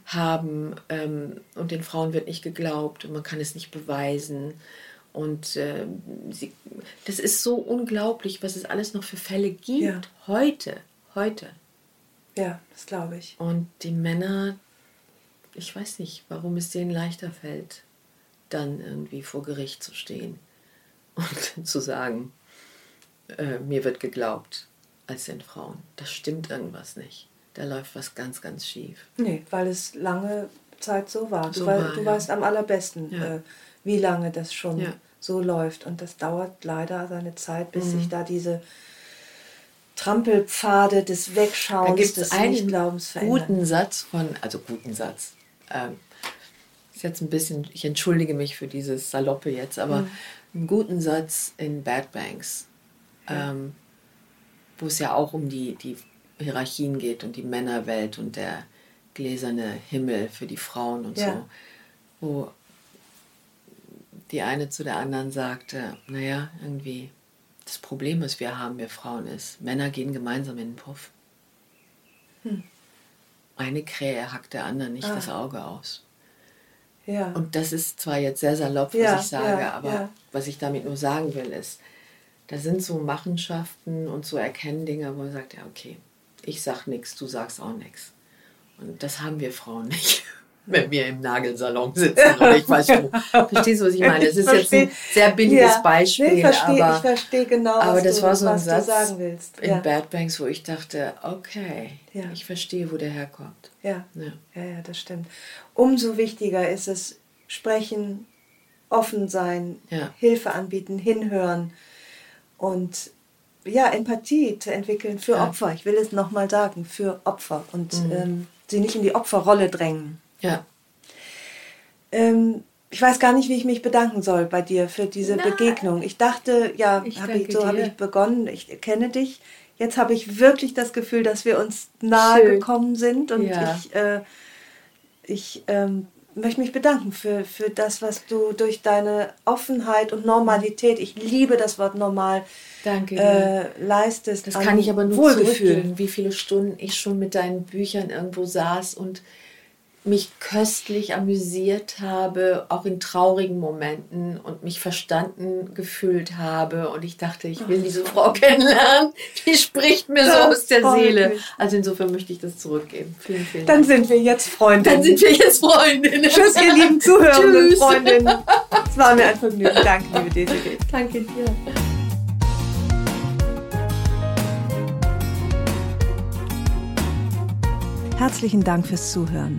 haben ähm, und den Frauen wird nicht geglaubt und man kann es nicht beweisen. Und äh, sie, das ist so unglaublich, was es alles noch für Fälle gibt. Ja. Heute, heute. Ja, das glaube ich. Und die Männer, ich weiß nicht, warum es denen leichter fällt, dann irgendwie vor Gericht zu stehen und zu sagen, äh, mir wird geglaubt, als den Frauen. Das stimmt irgendwas nicht. Da läuft was ganz, ganz schief. Nee, weil es lange Zeit so war. Du, So wei- war, du ja. weißt am allerbesten, Ja. äh, wie lange das schon Ja. Mhm. so läuft. Und das dauert leider seine Zeit, bis sich da diese Trampelpfade des Wegschauens, da gibt des es einen Nichtglaubens verändern. guten Satz von, also guten Satz. Ähm, ist jetzt ein bisschen, ich entschuldige mich für dieses Saloppe jetzt, aber Mhm. einen guten Satz in Bad Banks, ähm, wo es ja auch um die, die Hierarchien geht und die Männerwelt und der gläserne Himmel für die Frauen und Ja. so, wo die eine zu der anderen sagte, naja, irgendwie das Problem, was wir haben, wir Frauen, ist, Männer gehen gemeinsam in den Puff. Eine Krähe hackt der anderen nicht das Auge aus. Ja. Und das ist zwar jetzt sehr salopp, was Ja, ich sage, ja, aber was ich damit nur sagen will, ist, da sind so Machenschaften und so Erkenndinger, wo man sagt, ja, okay, ich sag nichts, du sagst auch nichts. Und das haben wir Frauen nicht, wenn wir im Nagelsalon sitzen. Ich weiß nicht, verstehst du, was ich meine? Es ist jetzt ein sehr billiges Ja. Beispiel, Nee, ich verstehe, aber, ich verstehe genau, aber was, das du, war so ein was Satz du sagen willst. in Ja. Bad Banks, wo ich dachte, okay, Ja. ich verstehe, wo der herkommt. Ja. Ja. ja, das stimmt. Umso wichtiger ist es, sprechen, offen sein. Hilfe anbieten, hinhören und ja, Empathie zu entwickeln für. Mhm. Opfer. Ich will es nochmal sagen, für Opfer und ähm, sie nicht in die Opferrolle drängen. Ja, Ähm, ich weiß gar nicht, wie ich mich bedanken soll bei dir für diese Begegnung. Ich dachte, ja, Ich hab ich, so habe ich begonnen. Ich kenne dich. Jetzt habe ich wirklich das Gefühl, dass wir uns nahe Schön. gekommen sind und Ja. ich, äh, ich ähm, möchte mich bedanken für, für das, was du durch deine Offenheit und Normalität, ich liebe das Wort normal, danke äh, leistest. Das an kann ich aber nur Wohlgefühl. zurückgeben, wie viele Stunden ich schon mit deinen Büchern irgendwo saß und mich köstlich amüsiert habe, auch in traurigen Momenten und mich verstanden gefühlt habe. Und ich dachte, ich will diese Frau kennenlernen. Die spricht mir so Das aus der Seele. mich. Also insofern möchte ich das zurückgeben. Vielen, vielen Dann Dank. sind wir jetzt Freunde. Dann sind wir jetzt Freundinnen. Tschüss, ihr lieben Zuhörenden, Tschüss. Freundinnen. Es war mir ein Vergnügen. Danke, liebe Desiree. Danke dir. Herzlichen Dank fürs Zuhören.